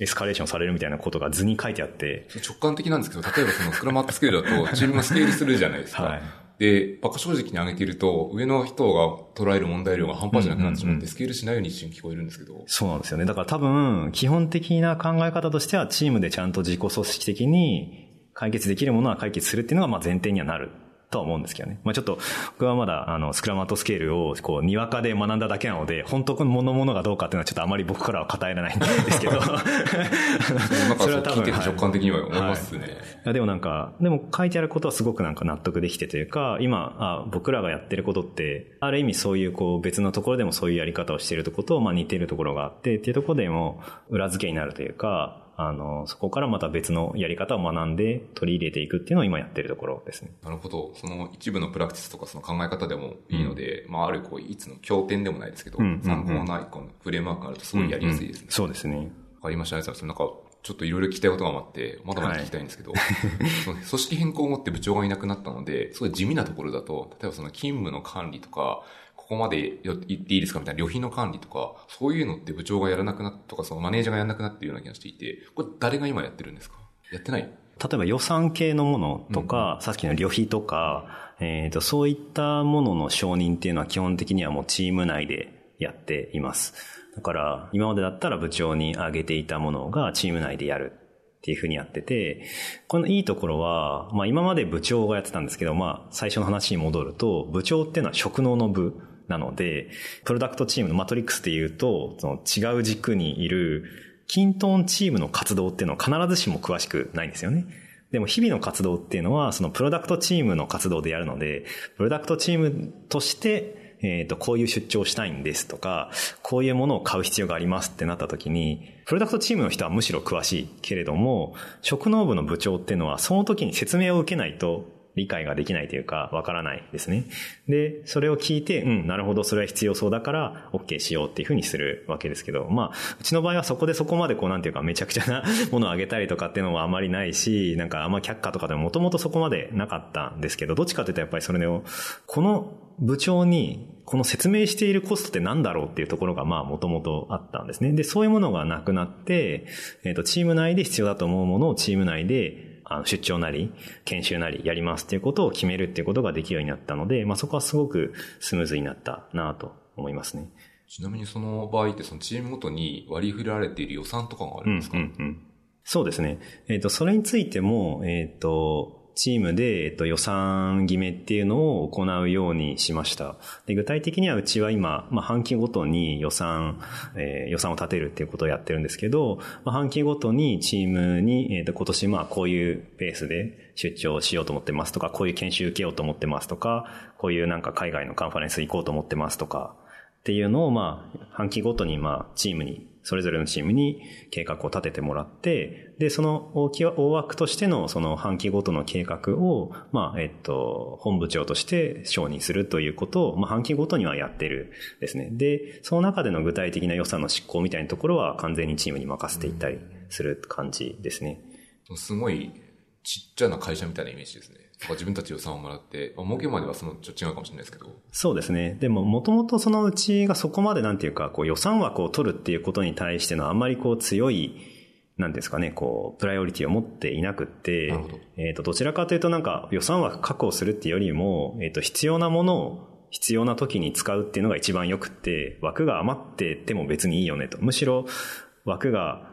エスカレーションされるみたいなことが図に書いてあって。直感的なんですけど、例えばそのスクラムアップスケールだと、チームがスケールするじゃないですか。はい、で、バカ正直に上げていると、上の人が捉える問題量が半端じゃなくなってしまって、スケールしないように一瞬聞こえるんですけど。そうなんですよね。だから多分、基本的な考え方としては、チームでちゃんと自己組織的に解決できるものは解決するっていうのが、まあ前提にはなるとは思うんですけどね。まあちょっと、僕はまだ、あの、スクラムアットスケールを、こう、にわかで学んだだけなので、本当のものがどうかっていうのはちょっとあまり僕からは語らないんですけど。それは多分。聞いて直感的には思いますね。はい、いやでもなんか、でも書いてあることはすごくなんか納得できてというか、今、あ僕らがやってることって、ある意味そういうこう、別のところでもそういうやり方をしているとこと、まあ似ているところがあって、っていうところでも裏付けになるというか、あの、そこからまた別のやり方を学んで取り入れていくっていうのを今やってるところですね。なるほど。その一部のプラクティスとかその考え方でもいいので、うん、まああるこう、いつの経典でもないですけど、うんうんうん、参考ないこのフレームワークがあるとすごいやりやすいですね。うんうん、そうですね。わかりました。ありがとうございます。なんか、ちょっといろいろ聞きたいことがあって、まだまだ聞きたいんですけど、はい、組織変更をもって部長がいなくなったので、すごい地味なところだと、例えばその勤務の管理とか、ここまで言っていいですか？みたいな旅費の管理とか、そういうのって部長がやらなくなったとか、そのマネージャーがやらなくなっているような気がしていて、これ誰が今やってるんですか？やってない？例えば予算系のものとか、うん、さっきの旅費とか、えっ、ー、と、そういったものの承認っていうのは基本的にはもうチーム内でやっています。だから、今までだったら部長に上げていたものがチーム内でやるっていうふうにやってて、このいいところは、まあ今まで部長がやってたんですけど、まあ最初の話に戻ると、部長っていうのは職能の部なので、プロダクトチームのマトリックスで言うと、その違う軸にいる、キントンチームの活動っていうのは必ずしも詳しくないんですよね。でも日々の活動っていうのは、そのプロダクトチームの活動でやるので、プロダクトチームとして、えっ、と、こういう出張したいんですとか、こういうものを買う必要がありますってなった時に、プロダクトチームの人はむしろ詳しいけれども、職能部の部長っていうのはその時に説明を受けないと理解ができないというか、わからないですね。で、それを聞いて、うん、なるほど、それは必要そうだから、OK しようっていうふうにするわけですけど、まあ、うちの場合はそこでそこまでこう、なんていうか、めちゃくちゃなものをあげたりとかっていうのもあまりないし、なんかあんま却下とかでももともとそこまでなかったんですけど、どっちかっていうとやっぱりそれを、この部長に、この説明しているコストって何だろうっていうところがまあもともとあったんですね。で、そういうものがなくなって、えっ、ー、と、チーム内で必要だと思うものをチーム内であの出張なり、研修なりやりますっていうことを決めるっていうことができるようになったので、まあそこはすごくスムーズになったなと思いますね。ちなみにその場合ってそのチームごとに割り振られている予算とかがあるんですか、うんうんうん、そうですね。えっ、ー、と、それについても、えっ、ー、と、チームで、えっと、予算決めっていうのを行うようにしました。で具体的にはうちは今、まあ、半期ごとに予算、えー、予算を立てるっていうことをやってるんですけど、まあ、半期ごとにチームに、えっと、今年まあこういうペースで出張しようと思ってますとか、こういう研修受けようと思ってますとか、こういうなんか海外のカンファレンス行こうと思ってますとか、っていうのをまあ、半期ごとにまあ、チームにそれぞれのチームに計画を立ててもらって、で、その大き大枠としてのその半期ごとの計画を、まあ、えっと、本部長として承認するということを、まあ、半期ごとにはやってるですね。で、その中での具体的な予算の執行みたいなところは完全にチームに任せていったりする感じですね。すごいちっちゃな会社みたいなイメージですね。自分たち予算をもらって、まあ、儲けまではそのちょっと違うかもしれないですけど。そうですね。でも、もともとそのうちがそこまでなんていうか、こう予算枠を取るっていうことに対してのあんまりこう強い、なんですかね、こう、プライオリティを持っていなくって、えっ、と、どちらかというとなんか予算枠確保するっていうよりも、えっ、と、必要なものを必要な時に使うっていうのが一番良くって、枠が余ってても別にいいよねと。むしろ枠が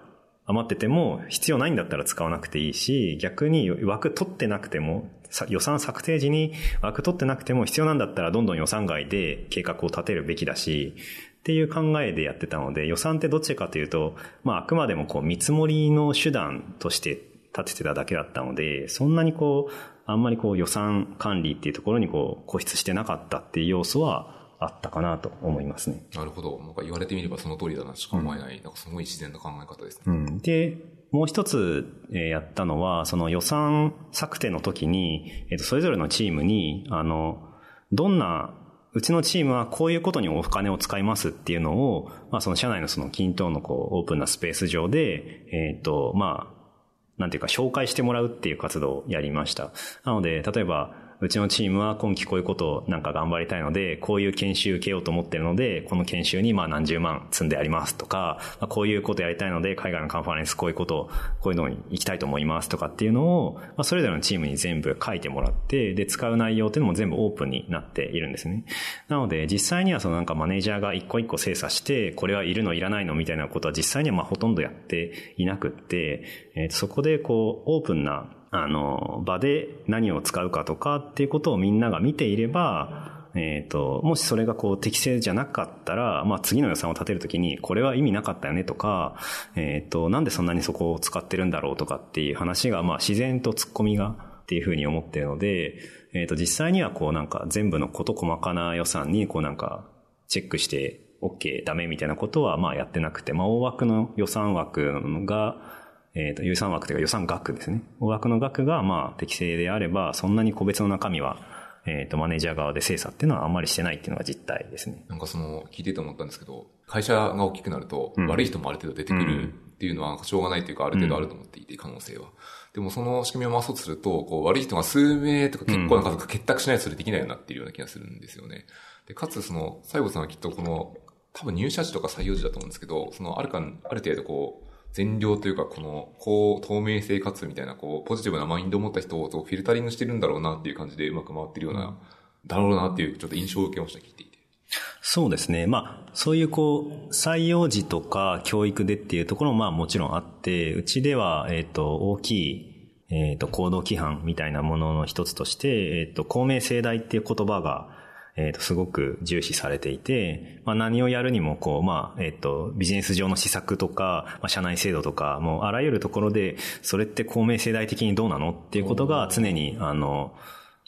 余ってても必要ないんだったら使わなくていいし、逆に枠取ってなくても、予算策定時に枠取ってなくても必要なんだったらどんどん予算外で計画を立てるべきだし、っていう考えでやってたので、予算ってどっちかというと、まああくまでもこう見積もりの手段として立ててただけだったので、そんなにこう、あんまりこう予算管理っていうところにこう固執してなかったっていう要素はあったかなと思いますね。なるほど。なんか言われてみればその通りだなしか思えない、うん、なんかすごい自然な考え方ですね。うん。で、もう一つ、えやったのは、その予算策定の時に、えっ、と、それぞれのチームに、あの、どんなうちのチームはこういうことにお金を使いますっていうのを、まあその社内のその均等のこうオープンなスペース上で、えっ、ー、と、まあ、なんていうか紹介してもらうっていう活動をやりました。なので、例えば、うちのチームは今期こういうことをなんか頑張りたいので、こういう研修受けようと思ってるので、この研修にまあ何十万積んでありますとか、まあ、こういうことやりたいので、海外のカンファレンスこういうこと、こういうのに行きたいと思いますとかっていうのを、まあ、それぞれのチームに全部書いてもらって、で、使う内容っていうのも全部オープンになっているんですね。なので、実際にはそのなんかマネージャーが一個一個精査して、これはいるのいらないのみたいなことは実際にはまあほとんどやっていなくって、えー、そこでこう、オープンなあの、場で何を使うかとかっていうことをみんなが見ていれば、えっ、ー、と、もしそれがこう適正じゃなかったら、まあ次の予算を立てるときに、これは意味なかったよねとか、えっ、ー、と、なんでそんなにそこを使ってるんだろうとかっていう話が、まあ自然と突っ込みがっていうふうに思ってるので、えっ、ー、と、実際にはこうなんか全部のこと細かな予算にこうなんかチェックして OK ダメみたいなことはまあやってなくて、まあ大枠の予算枠が、えっ、ー、と、予算枠というか予算額ですね。大枠の額がまあ適正であれば、そんなに個別の中身は、えっ、ー、と、マネージャー側で精査っていうのはあんまりしてないっていうのが実態ですね。なんかその、聞いてて思ったんですけど、会社が大きくなると、悪い人もある程度出てくるっていうのはしょうがないというか、ある程度あると思っていて、可能性は。でもその仕組みを回そうとすると、こう、悪い人が数名とか結構な数が結託しないとそれできないようになっているような気がするんですよね。で、かつその、西郷さんはきっとこの、多分入社時とか採用時だと思うんですけど、その、あるか、ある程度こう、善良というか、この、こう、透明性かつみたいな、こう、ポジティブなマインドを持った人をフィルタリングしてるんだろうなっていう感じでうまく回ってるような、だろうなっていう、ちょっと印象を受けました、聞いていて。そうですね。まあ、そういうこう、採用時とか教育でっていうところもまあもちろんあって、うちでは、えっ、ー、と、大きい、えっ、ー、と、行動規範みたいなものの一つとして、えっ、ー、と、公明正大っていう言葉が、えっ、ー、と、すごく重視されていて、まあ何をやるにも、こう、まあ、えっ、ー、と、ビジネス上の施策とか、まあ社内制度とか、もうあらゆるところで、それって公明世代的にどうなの？っていうことが常に、あの、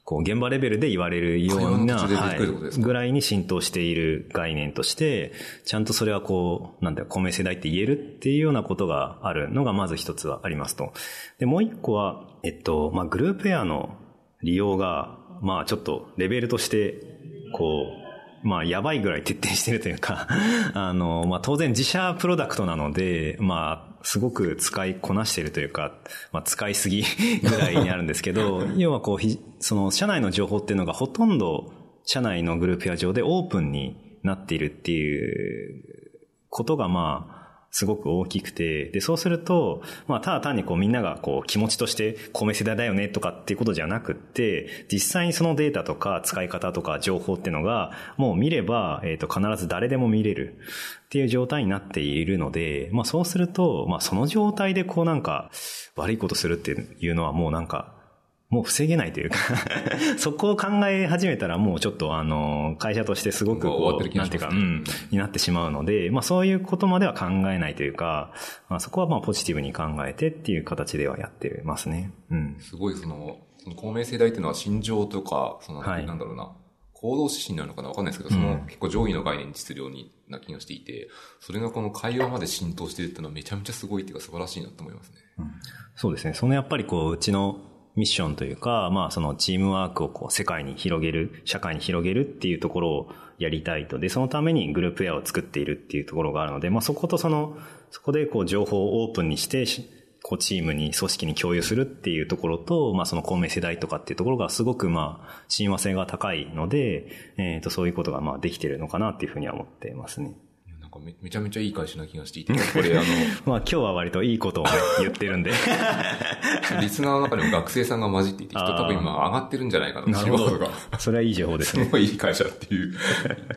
こう、現場レベルで言われるような、はい、ぐらいに浸透している概念として、ちゃんとそれはこう、なんだよ、公明世代って言えるっていうようなことがあるのがまず一つはありますと。で、もう一個は、えっと、まあ、グループエアの利用が、まあ、ちょっとレベルとしてこう、まあ、やばいぐらい徹底してるというか あの、まあ、当然自社プロダクトなので、まあ、すごく使いこなしてるというか、まあ、使いすぎぐらいにあるんですけど、要はこう、その、社内の情報っていうのがほとんど、社内のグループや上でオープンになっているっていうことが、まあ、すごく大きくて、で、そうすると、まあ、ただ単にこうみんながこう気持ちとして米世代だよねとかっていうことじゃなくって、実際にそのデータとか使い方とか情報っていうのが、もう見れば、えっ、と、必ず誰でも見れるっていう状態になっているので、まあ、そうすると、まあ、その状態でこうなんか、悪いことするっていうのはもうなんか、もう防げないというか そこを考え始めたらもうちょっとあの、会社としてすごくこう、なんていうか、うん、になってしまうので、まあそういうことまでは考えないというか、まあそこはまあポジティブに考えてっていう形ではやってますね。うん。すごいその、その公明正大っていうのは心情とか、その、はい、なんだろうな、行動指針なのかなわかんないですけど、その結構上位の概念に質量にな気がしていて、それがこの会話まで浸透してるっていうのはめちゃめちゃすごいっていうか素晴らしいなと思いますね。うん、そうですね。そのやっぱりこう、うちのミッションというか、まあそのチームワークをこう世界に広げる、社会に広げるっていうところをやりたいと。で、そのためにグループウェアを作っているっていうところがあるので、まあそことその、そこでこう情報をオープンにして、こうチームに、組織に共有するっていうところと、まあその公明世代とかっていうところがすごくまあ親和性が高いので、えっ、ー、とそういうことがまあできてるのかなっていうふうには思ってますね。かめめちゃめちゃいい会社な気がしていて、これあの、まあ今日は割といいことを、ね、言ってるんで。リスナーの中にも学生さんが混じっていて、人多分今上がってるんじゃないかな、なるほど。それはいい情報ですね。すごいいい会社っていう、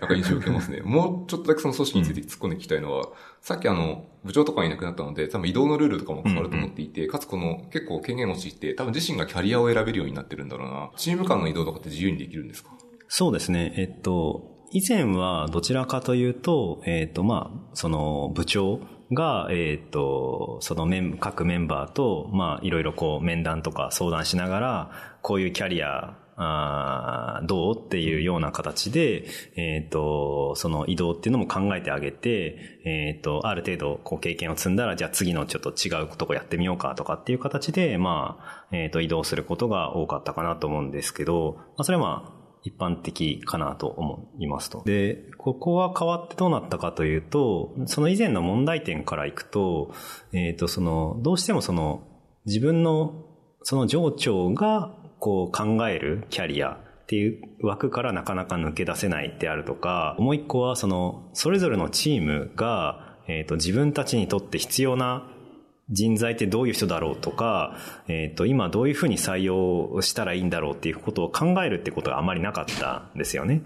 なんか印象を受けますね。もうちょっとだけその組織について突っ込んでいきたいのは、うん、さっきあの、部長とかいなくなったので、多分移動のルールとかも変わると思っていて、うんうん、かつこの結構権限を持って、多分自身がキャリアを選べるようになってるんだろうな。チーム間の移動とかって自由にできるんですか？そうですね。えっと、以前はどちらかというと、えっ、ー、と、まあ、その部長が、えっ、ー、と、そのメン、各メンバーと、まあ、いろいろこう面談とか相談しながら、こういうキャリア、あどうっていうような形で、えっ、ー、と、その移動っていうのも考えてあげて、えっ、と、ある程度、こう経験を積んだら、じゃあ次のちょっと違うとこやってみようかとかっていう形で、まあ、えっ、と、移動することが多かったかなと思うんですけど、まあ、それはまあ、一般的かなと思いますと。で、ここは変わってどうなったかというと、その以前の問題点からいくと、えっ、ー、と、その、どうしてもその、自分の、その上長が、こう考えるキャリアっていう枠からなかなか抜け出せないであるとか、もう一個はその、それぞれのチームが、えっ、と、自分たちにとって必要な人材ってどういう人だろうとか、えっ、ー、と、今どういうふうに採用したらいいんだろうっていうことを考えるってことがあまりなかったんですよね。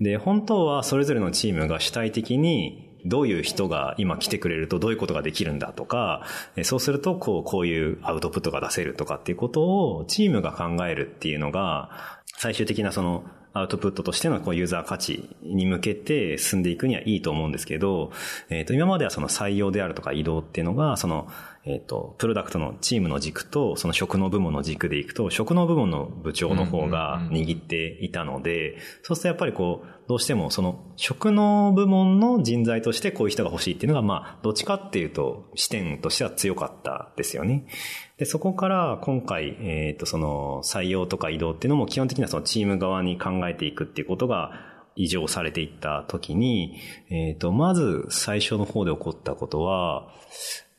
で、本当はそれぞれのチームが主体的にどういう人が今来てくれるとどういうことができるんだとか、そうするとこう、こういうアウトプットが出せるとかっていうことをチームが考えるっていうのが、最終的なそのアウトプットとしてのこうユーザー価値に向けて進んでいくにはいいと思うんですけど、えっ、ー、と、今まではその採用であるとか移動っていうのが、その、えっ、ー、と、プロダクトのチームの軸と、その職能部門の軸でいくと、職能部門の部長の方が握っていたので、そうするとやっぱりこう、どうしてもその職能部門の人材としてこういう人が欲しいっていうのが、まあ、どっちかっていうと、視点としては強かったですよね。で、そこから今回、えっ、ー、と、その採用とか移動っていうのも基本的にはそのチーム側に考えていくっていうことが、異常されていった時に、えっ、ー、と、まず最初の方で起こったことは、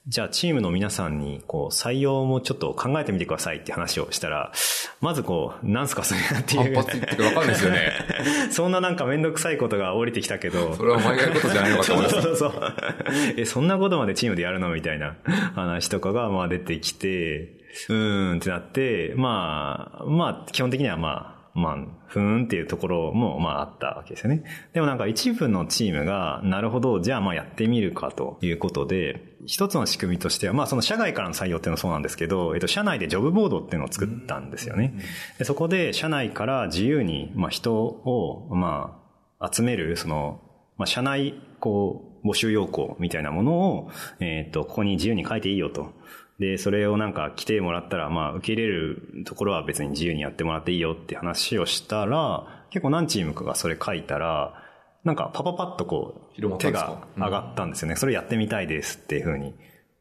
じゃあチームの皆さんにこう採用もちょっと考えてみてくださいって話をしたら、まずこう、なんすかそれっていう。反発ってわかんないですよね。そんななんかめんどくさいことが降りてきたけど。それはお前がやることじゃないのかと思います。そうそうそう。え、そんなことまでチームでやるのみたいな話とかがまあ出てきて、うーんってなって、まあ、まあ基本的にはまあ、まあ、ふーんっていうところも、まああったわけですよね。でもなんか一部のチームが、なるほど、じゃあまあやってみるかということで、一つの仕組みとしては、まあその社外からの採用っていうのはそうなんですけど、えっと、社内でジョブボードっていうのを作ったんですよね。でそこで社内から自由に、まあ人を、まあ、集める、その、まあ社内、こう、募集要項みたいなものを、えっと、ここに自由に書いていいよと。で、それをなんか来てもらったら、まあ、受け入れるところは別に自由にやってもらっていいよって話をしたら、結構何チームかがそれ書いたら、なんかパパパッとこう、手が上がったんですよね。それやってみたいですっていうふうに。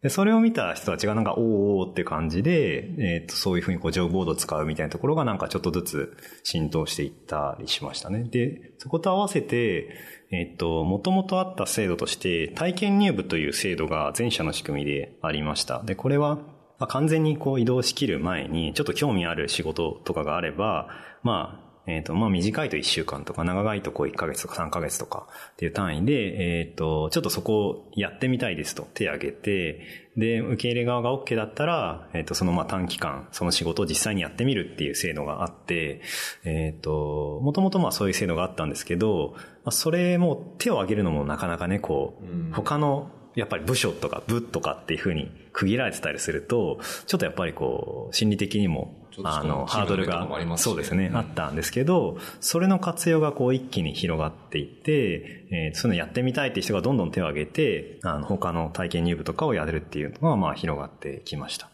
で、それを見た人たちがなんか、おーおーって感じで、えっ、ー、と、そういうふうにこう、ジョブボードを使うみたいなところがなんかちょっとずつ浸透していったりしましたね。で、そこと合わせて、えっ、と、もともとあった制度として、体験入部という制度が前者の仕組みでありました。で、これは、まあ、完全にこう移動しきる前に、ちょっと興味ある仕事とかがあれば、まあ、えっ、ー、と、まあ、短いと1週間とか、長いとこう1ヶ月とか3ヶ月とかっていう単位で、えっ、ー、と、ちょっとそこをやってみたいですと手を挙げて、で、受け入れ側が OK だったら、えっ、ー、と、そのまあ短期間、その仕事を実際にやってみるっていう制度があって、えっ、と、もともとまあそういう制度があったんですけど、まあ、それも手を挙げるのもなかなかね、こう、他のやっぱり部署とか部とかっていうふうに区切られてたりすると、ちょっとやっぱりこう、心理的にもあの、ハードルが、そうですね、あったんですけど、それの活用がこう一気に広がっていって、えー、そういうのやってみたいって人がどんどん手を挙げて、あの、他の体験入部とかをやれるっていうのが、まあ、広がってきました。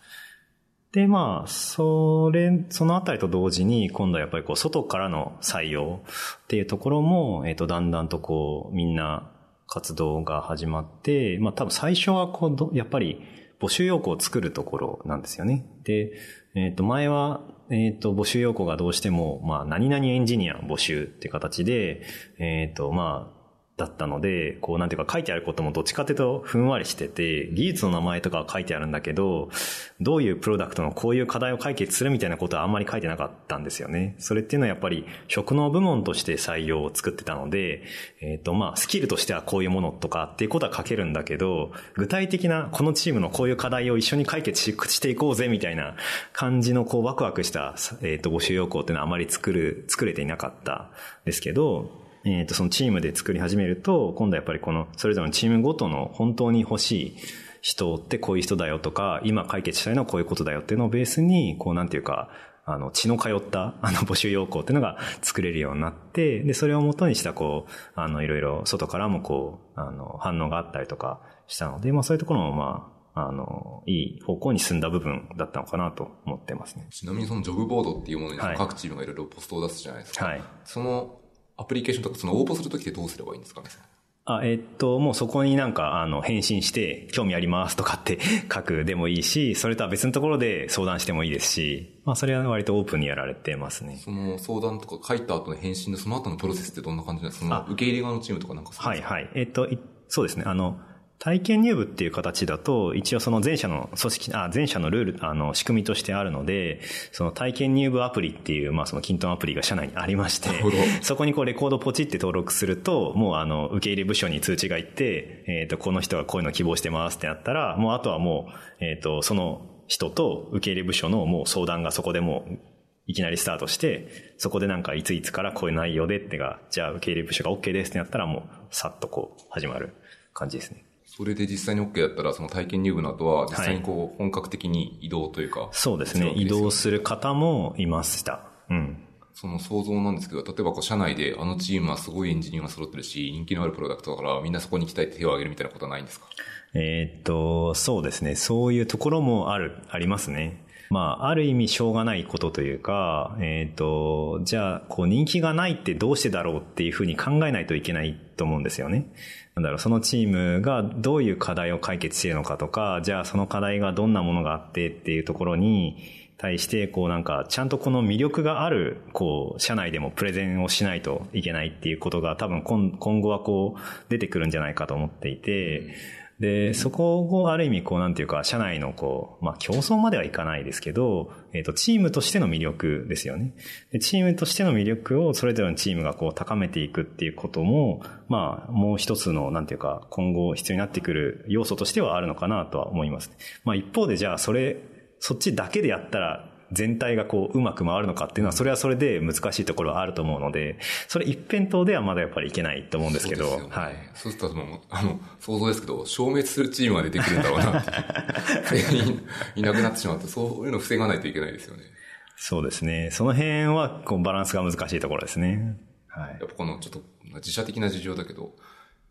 で、まあ、それ、そのあたりと同時に、今度はやっぱりこう、外からの採用っていうところも、えっ、ー、と、だんだんとこう、みんな活動が始まって、まあ多分最初はこう、やっぱり募集要項を作るところなんですよね。で、えっ、ー、と、前は、えっ、ー、と、募集要項がどうしても、まあ、何々エンジニア募集って形で、えっ、ー、と、まあ、だったので、こうなんていうか書いてあることもどっちかっていうとふんわりしてて、技術の名前とかは書いてあるんだけど、どういうプロダクトのこういう課題を解決するみたいなことはあんまり書いてなかったんですよね。それっていうのはやっぱり職能部門として採用を作ってたので、えっ、ー、とまあスキルとしてはこういうものとかっていうことは書けるんだけど、具体的なこのチームのこういう課題を一緒に解決していこうぜみたいな感じのこうワクワクした、えっ、ー、と募集要項っていうのはあまり作る、作れていなかったですけど、えっ、ー、と、そのチームで作り始めると、今度はやっぱりこの、それぞれのチームごとの本当に欲しい人ってこういう人だよとか、今解決したいのはこういうことだよっていうのをベースに、こうなんていうか、あの、血の通った、あの、募集要項っていうのが作れるようになって、で、それをもとにした、こう、あの、いろいろ外からもこう、あの、反応があったりとかしたので、まあそういうところもまあ、あの、いい方向に進んだ部分だったのかなと思ってますね。ちなみにそのジョブボードっていうものに各チームがいろいろポストを出すじゃないですか。はい。そのアプリケーションとかその応募するときってどうすればいいんですかね？あ、えっと、もうそこになんか、あの、返信して、興味ありますとかって 書くでもいいし、それとは別のところで相談してもいいですし、まあ、それは割とオープンにやられてますね。その相談とか書いた後の返信のその後のプロセスってどんな感じなんですか？その受け入れ側のチームとかなんかはいはい。えっと、そうですね。あの、体験入部っていう形だと、一応その前者の組織、あ、前者のルール、あの、仕組みとしてあるので、その体験入部アプリっていう、まあそのキントンアプリが社内にありまして、そこにこうレコードポチって登録すると、もうあの、受け入れ部署に通知がいって、えっ、ー、と、この人がこういうの希望してますってなったら、もうあとはもう、えっ、ー、と、その人と受け入れ部署のもう相談がそこでもう、いきなりスタートして、そこでなんかいついつからこういう内容でってが、じゃあ受け入れ部署が OK ですってなったらもう、さっとこう、始まる感じですね。それで実際に OK だったら、その体験入部の後は、実際にこう、本格的に移動というか、はい、そうですね。移動する方もいました。うん。その想像なんですけど、例えばこう、社内であのチームはすごいエンジニアが揃ってるし、人気のあるプロダクトだから、みんなそこに行きたいって手を挙げるみたいなことはないんですか？えー、っと、そうですね。そういうところもある、ありますね。まあ、ある意味しょうがないことというか、えっ、ー、と、じゃあ、こう人気がないってどうしてだろうっていうふうに考えないといけないと思うんですよね。なんだろう、そのチームがどういう課題を解決しているのかとか、じゃあその課題がどんなものがあってっていうところに対して、こうなんか、ちゃんとこの魅力がある、こう、社内でもプレゼンをしないといけないっていうことが多分今後はこう、出てくるんじゃないかと思っていて、で、そこをある意味こうなんていうか、社内のこう、まあ競争まではいかないですけど、えっ、ー、と、チームとしての魅力ですよねで。チームとしての魅力をそれぞれのチームがこう高めていくっていうことも、まあもう一つのなんていうか、今後必要になってくる要素としてはあるのかなとは思います。まあ一方でじゃあそれ、そっちだけでやったら全体がこううまく回るのかっていうのはそれはそれで難しいところはあると思うので、それ一辺倒ではまだやっぱりいけないと思うんですけど、ね、はい。そうするともう、あの、想像ですけど、消滅するチームが出てくるんだろうなって。全 員いなくなってしまって、そういうの防がないといけないですよね。そうですね。その辺はこうバランスが難しいところですね。はい。やっぱこのちょっと自社的な事情だけど、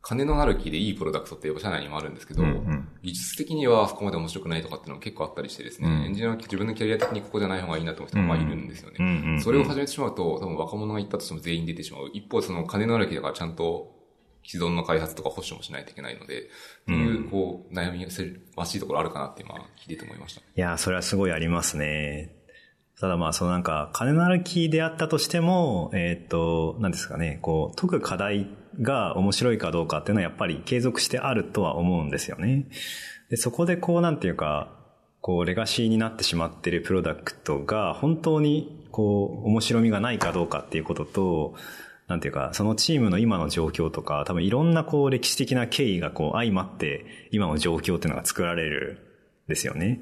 金のなる木でいいプロダクトって社内にもあるんですけど、うんうん、技術的にはそこまで面白くないとかっていうのは結構あったりしてですね、うん、エンジニアは自分のキャリア的にここじゃない方がいいなと思う人がまあいるんですよね、うんうんうん。それを始めてしまうと、多分若者が行ったとしても全員出てしまう。一方その金のなる木だからちゃんと既存の開発とか保守もしないといけないので、う、こう、悩みわしいところあるかなって今、聞いてて思いました。いや、それはすごいありますね。ただまあ、そのなんか、金の歩きであったとしても、えっ、ー、と、なんですかね、こう、解く課題が面白いかどうかっていうのはやっぱり継続してあるとは思うんですよね。で、そこでこうなんていうか、こうレガシーになってしまってるプロダクトが本当にこう面白みがないかどうかっていうことと、なんていうか、そのチームの今の状況とか、多分いろんなこう歴史的な経緯がこう相まって今の状況っていうのが作られるんですよね。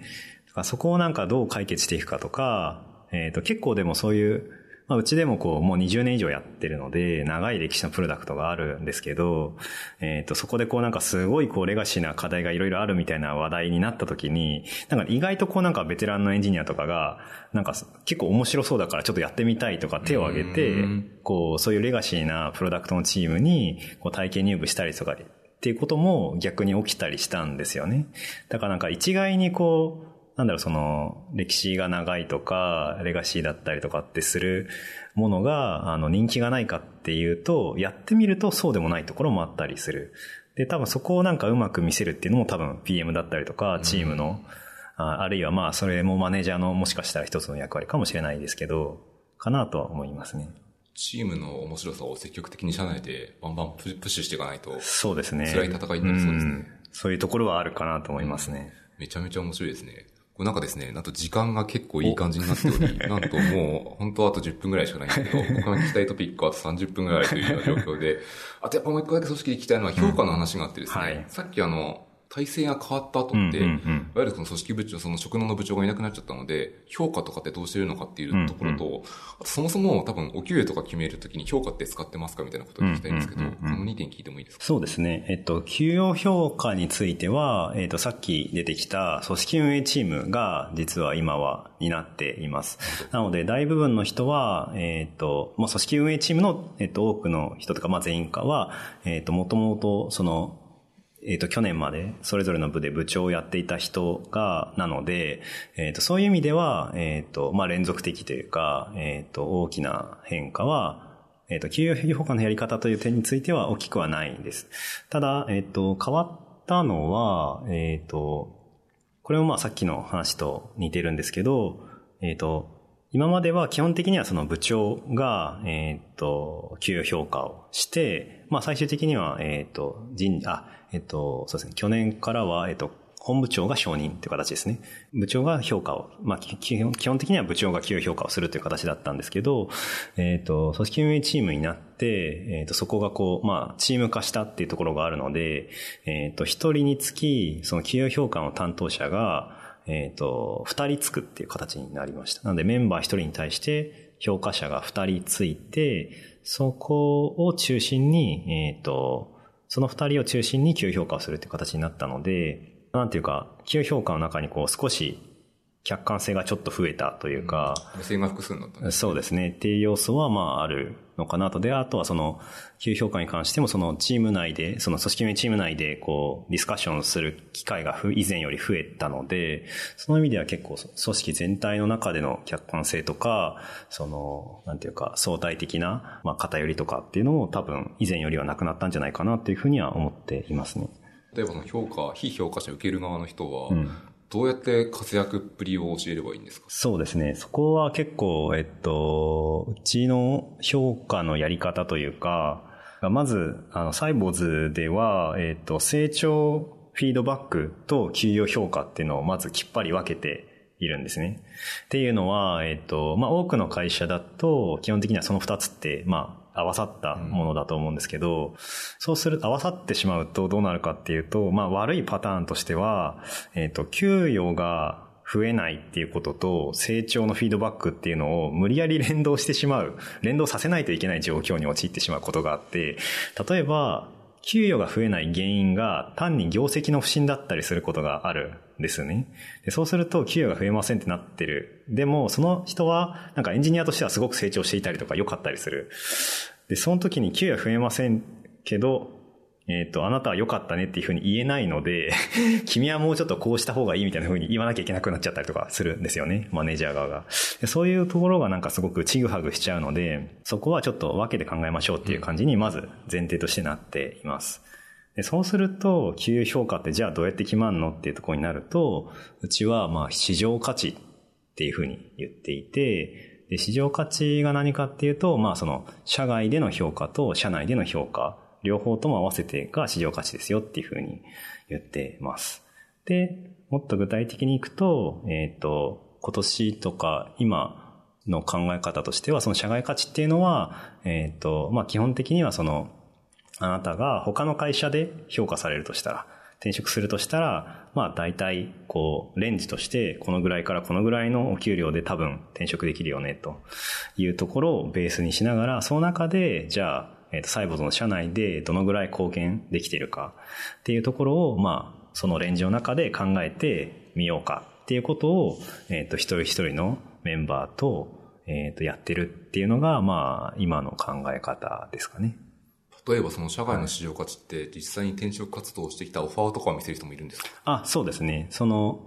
そこをなんかどう解決していくかとか、えっ、ー、と結構でもそういうまあ、うちでもこう、もう20年以上やってるので、長い歴史のプロダクトがあるんですけど、えっ、と、そこでこうなんかすごいこう、レガシーな課題がいろいろあるみたいな話題になった時に、なんか意外とこうなんかベテランのエンジニアとかが、なんか結構面白そうだからちょっとやってみたいとか手を挙げて、こう、そういうレガシーなプロダクトのチームに、こう、体験入部したりとか、っていうことも逆に起きたりしたんですよね。だからなんか一概にこう、なんだろう、その、歴史が長いとか、レガシーだったりとかってするものが、あの、人気がないかっていうと、やってみるとそうでもないところもあったりする。で、多分そこをなんかうまく見せるっていうのも多分 PM だったりとか、チームの、うん、ああるいはまあ、それもマネージャーのもしかしたら一つの役割かもしれないですけど、かなとは思いますね。チームの面白さを積極的に社内でバンバンプッシュしていかないと、そうですね。辛い戦いになりそうですね、うん。そういうところはあるかなと思いますね。めちゃめちゃ面白いですね。これなんかですね、なんと時間が結構いい感じになっており、なんともう、本当あと10分ぐらいしかないんですけど、他の聞きたいトピックはあと30分ぐらいというような状況で、あとやっぱもう一個だけ組織で聞きたいのは評価の話があってですね、うんはい、さっきあの、体制が変わった後って、いわゆるその組織部長、その職能の部長がいなくなっちゃったので、評価とかってどうしてるのかっていうところと、うんうん、そもそも多分お給与とか決めるときに評価って使ってますかみたいなことを聞きたいんですけど、うんうんうん、その2点聞いてもいいですか？そうですね。えっと、給与評価については、えっと、さっき出てきた組織運営チームが実は今は担っています。なので、大部分の人は、えっと、もう組織運営チームの、えっと、多くの人とか、まあ全員かは、えっと、もともと、その、えっ、ー、と、去年までそれぞれの部で部長をやっていた人が、なので、えっ、ー、と、そういう意味では、えっ、ー、と、まあ、連続的というか、えっ、と、大きな変化は、えっ、と、給与評価のやり方という点については大きくはないんです。ただ、えっ、と、変わったのは、えっ、と、これもまあさっきの話と似てるんですけど、えっ、と、今までは基本的にはその部長が、えっ、と、給与評価をして、まあ最終的には、えっ、と、人、あ、えっと、そうですね、去年からは、えっと、本部長が承認という形ですね。部長が評価を、まあ、基本的には部長が給与評価をするという形だったんですけど、えっ、と、組織運営チームになって、えっ、と、そこがこう、まあ、チーム化したっていうところがあるので、えっ、と、一人につき、その給与評価の担当者が、えっ、と、二人つくっていう形になりました。なので、メンバー一人に対して、評価者が二人ついて、そこを中心に、えっ、と、その二人を中心に急評価をするっていう形になったので、なんていうか、急評価の中にこう少し客観性がちょっと増えたというか、複数になった、ね、そうですね。っていう要素はまああるのかなと。で、あとはその、給評価に関してもそのチーム内で、その組織名チーム内でこう、ディスカッションする機会が以前より増えたので、その意味では結構組織全体の中での客観性とか、その、なんていうか相対的な、まあ、偏りとかっていうのも多分以前よりはなくなったんじゃないかなっていうふうには思っていますね。例えばその評価、非評価者受ける側の人は、うんどうやって活躍っぷりを教えればいいんですか？そうですね。そこは結構、えっと、うちの評価のやり方というか、まず、あの、サイボーズでは、えっと、成長フィードバックと給与評価っていうのをまずきっぱり分けているんですね。っていうのは、えっと、まあ、多くの会社だと、基本的にはその二つって、まあ、合わさったものだと思うんですけど、うん、そうすると合わさってしまうとどうなるかっていうと、まあ悪いパターンとしては、えっ、ー、と、給与が増えないっていうことと成長のフィードバックっていうのを無理やり連動してしまう、連動させないといけない状況に陥ってしまうことがあって、例えば、給与が増えない原因が単に業績の不振だったりすることがある。んですよね。でそうすると給与が増えませんってなってる。でもその人はなんかエンジニアとしてはすごく成長していたりとか良かったりする。で、その時に給与増えませんけど、えっ、ー、と、あなたは良かったねっていうふうに言えないので 君はもうちょっとこうした方がいいみたいなふうに言わなきゃいけなくなっちゃったりとかするんですよね。マネージャー側が。でそういうところがなんかすごくちぐはぐしちゃうので、そこはちょっと分けて考えましょうっていう感じにまず前提としてなっています。でそうすると、給与評価ってじゃあどうやって決まるのっていうところになると、うちはまあ市場価値っていうふうに言っていて、で、市場価値が何かっていうと、まあその、社外での評価と社内での評価、両方とも合わせてが市場価値ですよっていうふうに言ってます。で、もっと具体的にいくと、えっ、ー、と、今年とか今の考え方としては、その社外価値っていうのは、えっ、ー、と、まあ基本的にはその、あなたが他の会社で評価されるとしたら、転職するとしたら、まあ大体、こう、レンジとして、このぐらいからこのぐらいのお給料で多分転職できるよね、と。いうところをベースにしながら、その中で、じゃあ、えっ、と、サイボーズの社内でどのぐらい貢献できているか。っていうところを、まあ、そのレンジの中で考えてみようか。っていうことを、えっ、と、一人一人のメンバーと、えっ、と、やってるっていうのが、まあ、今の考え方ですかね。例えばその社外の市場価値って実際に転職活動をしてきたオファーとかを見せる人もいるんですか？あ、そうですね。その、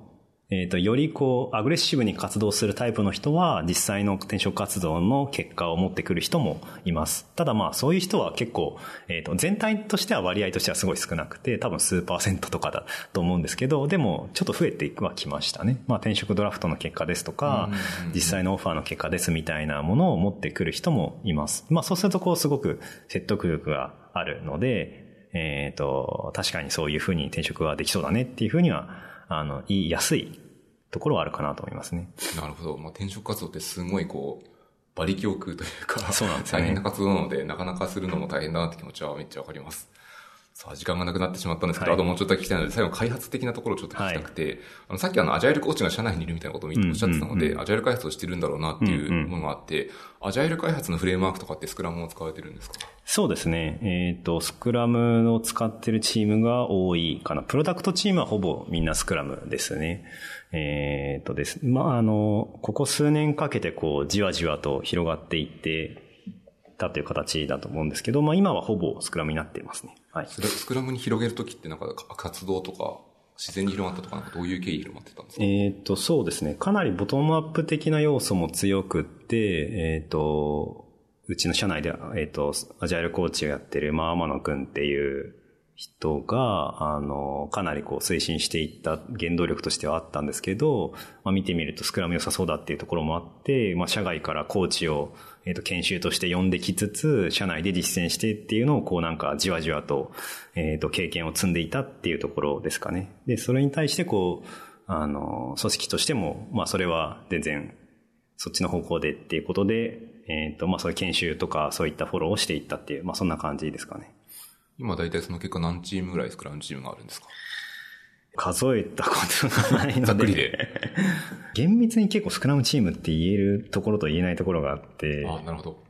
えっ、ー、と、よりこう、アグレッシブに活動するタイプの人は、実際の転職活動の結果を持ってくる人もいます。ただまあ、そういう人は結構、えっ、ー、と、全体としては割合としてはすごい少なくて、多分数パーセントとかだと思うんですけど、でも、ちょっと増えてはきましたね。まあ、転職ドラフトの結果ですとか、実際のオファーの結果ですみたいなものを持ってくる人もいます。まあ、そうするとこう、すごく説得力があるので、えっ、ー、と、確かにそういうふうに転職ができそうだねっていうふうには、あの、言いやすいところはあるかなと思いますね。なるほど。まあ、転職活動ってすごいこう、馬力を食うというか、そうなんですね。大変な活動なので、なかなかするのも大変だなって気持ちはめっちゃわかります。さあ、時間がなくなってしまったんですけど、はい、あともうちょっと聞きたいので、最後開発的なところをちょっと聞きたくて、はい、あの、さっきあの、アジャイルコーチが社内にいるみたいなことをおっしゃってたので、アジャイル開発をしてるんだろうなっていうものがあって、アジャイル開発のフレームワークとかってスクラムを使われてるんですか？そうですね。えっ、ー、と、スクラムを使ってるチームが多いかな。プロダクトチームはほぼみんなスクラムですね。えっ、ー、とです。まあ、あの、ここ数年かけてこう、じわじわと広がっていって、たという形だと思うんですけど、まあ今はほぼスクラムになっていますね。はい。スクラムに広げるときってなんか活動とか、自然に広まったとか、なんかどういう経緯で広まってたんですか？えっ、と、そうですね。かなりボトムアップ的な要素も強くって、えっ、ー、と、うちの社内で、えっ、ー、と、アジャイルコーチをやってる、まあ、天野くんっていう人が、あの、かなりこう推進していった原動力としてはあったんですけど、まあ、見てみるとスクラム良さそうだっていうところもあって、まあ、社外からコーチをえっ、と、研修として呼んできつつ、社内で実践してっていうのを、こうなんかじわじわと、えっ、と、経験を積んでいたっていうところですかね。で、それに対して、こう、あの、組織としても、まあ、それは全然、そっちの方向でっていうことで、えっ、と、まあ、そういう研修とか、そういったフォローをしていったっていう、まあ、そんな感じですかね。今、大体その結果何チームぐらいスクラムチームがあるんですか？数えたことがないので。ざっくりで。厳密に結構スクラムチームって言えるところと言えないところがあって。あなるほど。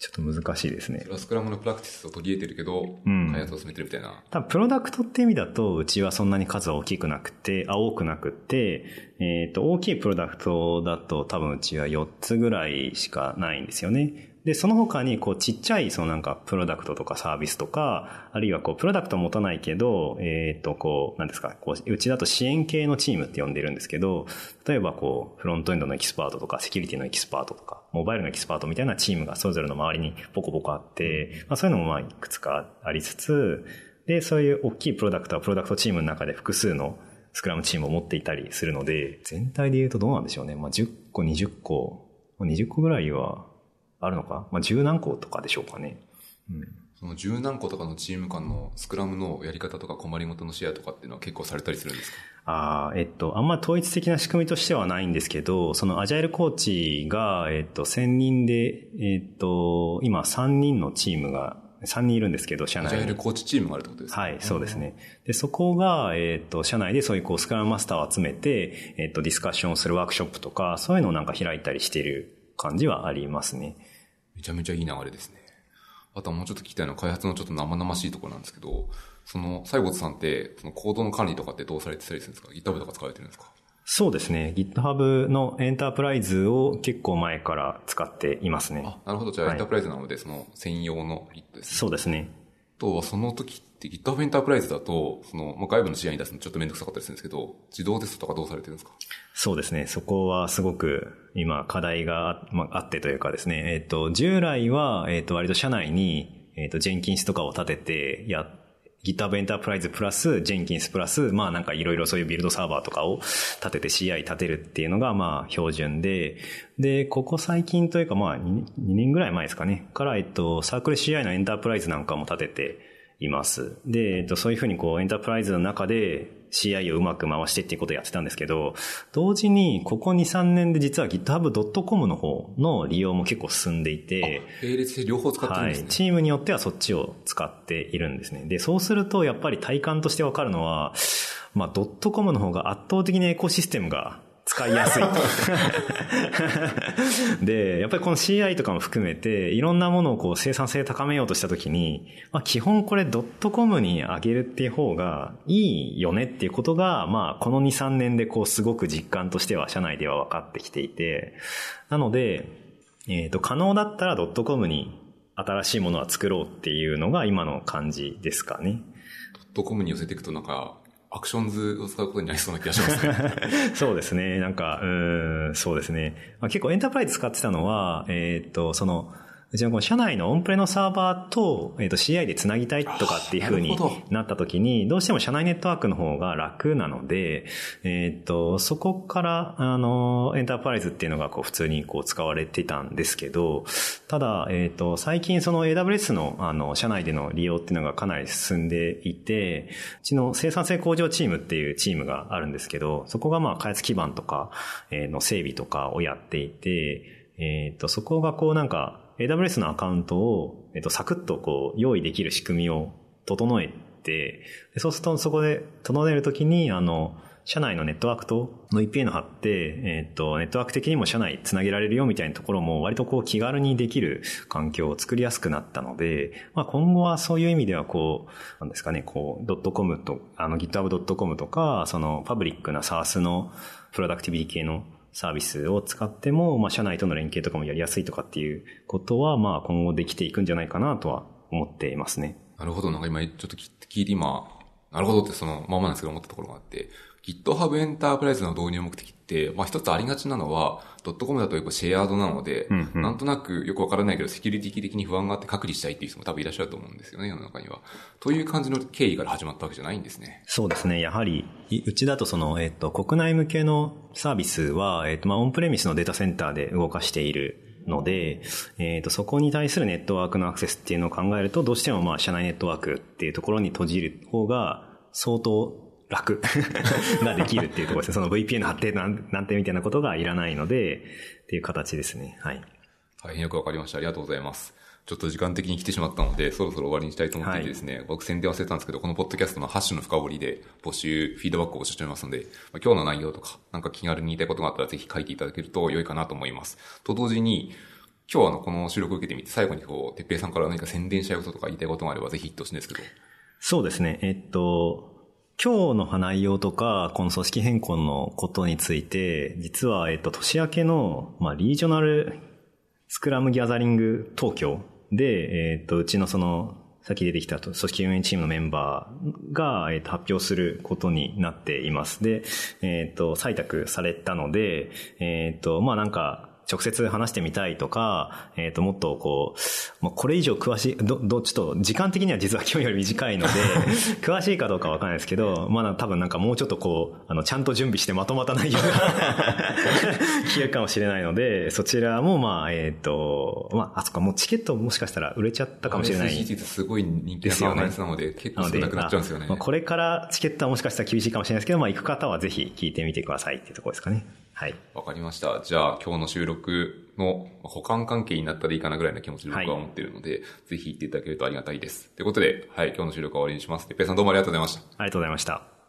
ちょっと難しいですね。それはスクラムのプラクティスを取り入れてるけど、うん、開発を進めてるみたいな。多分プロダクトって意味だと、うちはそんなに数は大きくなくて、あ、多くなくて、えっ、ー、と、大きいプロダクトだと多分うちは4つぐらいしかないんですよね。で、その他に、こう、ちっちゃい、そのなんか、プロダクトとかサービスとか、あるいはこう、プロダクト持たないけど、えっ、と、こう、なんですか、こう、うちだと支援系のチームって呼んでるんですけど、例えばこう、フロントエンドのエキスパートとか、セキュリティのエキスパートとか、モバイルのエキスパートみたいなチームがそれぞれの周りにポコポコあって、まあそういうのもまあ、いくつかありつつ、で、そういう大きいプロダクトはプロダクトチームの中で複数のスクラムチームを持っていたりするので、全体で言うとどうなんでしょうね。まあ10個、20個、20個ぐらいはあるのか？まあ、十何個とかでしょうかね。うん。その十何個とかのチーム間のスクラムのやり方とか困りごとのシェアとかっていうのは結構されたりするんですか？ああ、えっと、あんま統一的な仕組みとしてはないんですけど、そのアジャイルコーチが、えっと、1000人で、えっと、今3人のチームが3人いるんですけど、社内に。アジャイルコーチチームがあるってことですか？はい、そうですね。で、そこが、えっ、と、社内でそういうこう、スクラムマスターを集めて、えっ、と、ディスカッションをするワークショップとか、そういうのをなんか開いたりしている感じはありますね。めちゃめちゃいい流れですね。あとはもうちょっと聞きたいのは開発のちょっと生々しいところなんですけど、その、西郷さんって、そのコードの管理とかってどうされてたりするんですか ?GitHub とか使われてるんですか？そうですね。GitHub のエンタープライズを結構前から使っていますね。あ、なるほど。じゃあ、エンタープライズなので、その専用の Git ですね。そうですね。とは、その時って GitHub エンタープライズだと、その、まあ、外部の試合に出すのちょっとめんどくさかったりするんですけど、自動テストとかどうされてるんですか？そうですね。そこはすごく今課題があ,、まあ、あってというかですね、えっ、ー、と、従来は、えっ、ー、と、割と社内に、えっ、ー、と、ジェンキンスとかを立ててや GitHub エンタープライズプラス、ジェンキンスプラス、まあなんかいろいろそういうビルドサーバーとかを立てて CI 立てるっていうのがまあ標準で、で、ここ最近というかまあ 2, 2年ぐらい前ですかね、からえっと、サークル CI のエンタープライズなんかも立てています。で、えっと、そういうふうにこうエンタープライズの中で CI をうまく回してっていうことをやってたんですけど、同時にここ2、3年で実は github.com の方の利用も結構進んでいて、並列で両方使ってるんですね、はい。チームによってはそっちを使っているんですね。で、そうするとやっぱり体感としてわかるのは、まあ、ドットコムの方が圧倒的にエコシステムが使いやすい。で、やっぱりこの CI とかも含めて、いろんなものをこう生産性高めようとしたときに、まあ基本これドットコムに上げるっていう方がいいよねっていうことが、まあこの2、3年でこうすごく実感としては社内では分かってきていて、なので、えっ、ー、と、可能だったらドットコムに新しいものは作ろうっていうのが今の感じですかね。ドットコムに寄せていくとなんか、アクションズを使うことになりそうな気がしますね。そうですね。なんか、うん、そうですね。まあ、結構エンタープライズ使ってたのは、えー、っと、その、うちのこの社内のオンプレのサーバーと、えっ、ー、と CI で繋ぎたいとかっていう風になった時に、どうしても社内ネットワークの方が楽なので、えっ、ー、と、そこから、あの、エンタープライズっていうのがこう普通にこう使われてたんですけど、ただ、えっ、ー、と、最近その AWS のあの、社内での利用っていうのがかなり進んでいて、うちの生産性向上チームっていうチームがあるんですけど、そこがまあ開発基盤とか、えの整備とかをやっていて、えっ、と、そこがこうなんか、AWS のアカウントを、えっと、サクッとこう、用意できる仕組みを整えて、そうするとそこで整えるときに、あの、社内のネットワークとの VPN 貼って、えっ、と、ネットワーク的にも社内つなげられるよみたいなところも割とこう気軽にできる環境を作りやすくなったので、まあ今後はそういう意味ではこう、なんですかね、こう、.com と、あの github.com とか、そのパブリックな SARS のプロダクティビティ系のサービスを使っても、まあ、社内との連携とかもやりやすいとかっていうことは、まあ、今後できていくんじゃないかなとは思っていますね。なるほど。なんか今、ちょっと聞いて今、なるほどってそのままなんですけど思ったところがあって、GitHub エンタープライズの導入目的って、まあ一つありがちなのは、ドットコムだとよくシェアードなので、うんうん、なんとなくよくわからないけど、セキュリティ的に不安があって隔離したいっていう人も多分いらっしゃると思うんですよね、世の中には。という感じの経緯から始まったわけじゃないんですね。そうですね。やはり、うちだとその、えっ、と、国内向けのサービスは、えっ、と、まあ、オンプレミスのデータセンターで動かしているので、えっ、と、そこに対するネットワークのアクセスっていうのを考えると、どうしてもまあ、社内ネットワークっていうところに閉じる方が、相当楽 ができるっていうところですね。その VPN 貼ってなんなんてみたいなことがいらないので、っていう形ですね。はい。大変よくわかりました。ありがとうございます。ちょっと時間的に来てしまったので、そろそろ終わりにしたいと思っていてですね、はい、僕宣伝忘れたんですけど、このポッドキャストのハッシュの深掘りで募集、フィードバックを募集しておりますので、まあ、今日の内容とか、なんか気軽に言いたいことがあったらぜひ書いていただけると良いかなと思います。と同時に、今日あの、この収録を受けてみて、最後にこう、てっぺいさんから何か宣伝したいこととか言いたいことがあればぜひ言ってほしいんですけど。そうですね。えっと、今日の内容とか、この組織変更のことについて、実は、えっと、年明けの、まあ、リージョナルスクラムギャザリング東京で、えっと、うちのその、さっき出てきた組織運営チームのメンバーが、えっと、発表することになっています。で、えっと、採択されたので、えっと、まあなんか、直接話してみたいとか、えっ、ー、と、もっとこう、もうこれ以上詳しい、ど、ど、ちょっと時間的には実は今日より短いので、詳しいかどうかわかんないですけど、まあ多分なんかもうちょっとこう、あの、ちゃんと準備してまとまった内容が 聞けるかもしれないので、そちらもまあ、えっ、ー、と、まあ、あそこもうチケットもしかしたら売れちゃったかもしれない。すごい人気なカンファレンスなので、結構少なくなっちゃうんですよね。まあ、これからチケットはもしかしたら厳しいかもしれないですけど、まあ行く方はぜひ聞いてみてくださいっていうところですかね。はい。わかりました。じゃあ、今日の収録の保管関係になったらいいかなぐらいの気持ちで僕は思っているので、はい、ぜひ言っていただけるとありがたいです。ということで、はい、今日の収録は終わりにします。てっぺいさんどうもありがとうございました。ありがとうございました。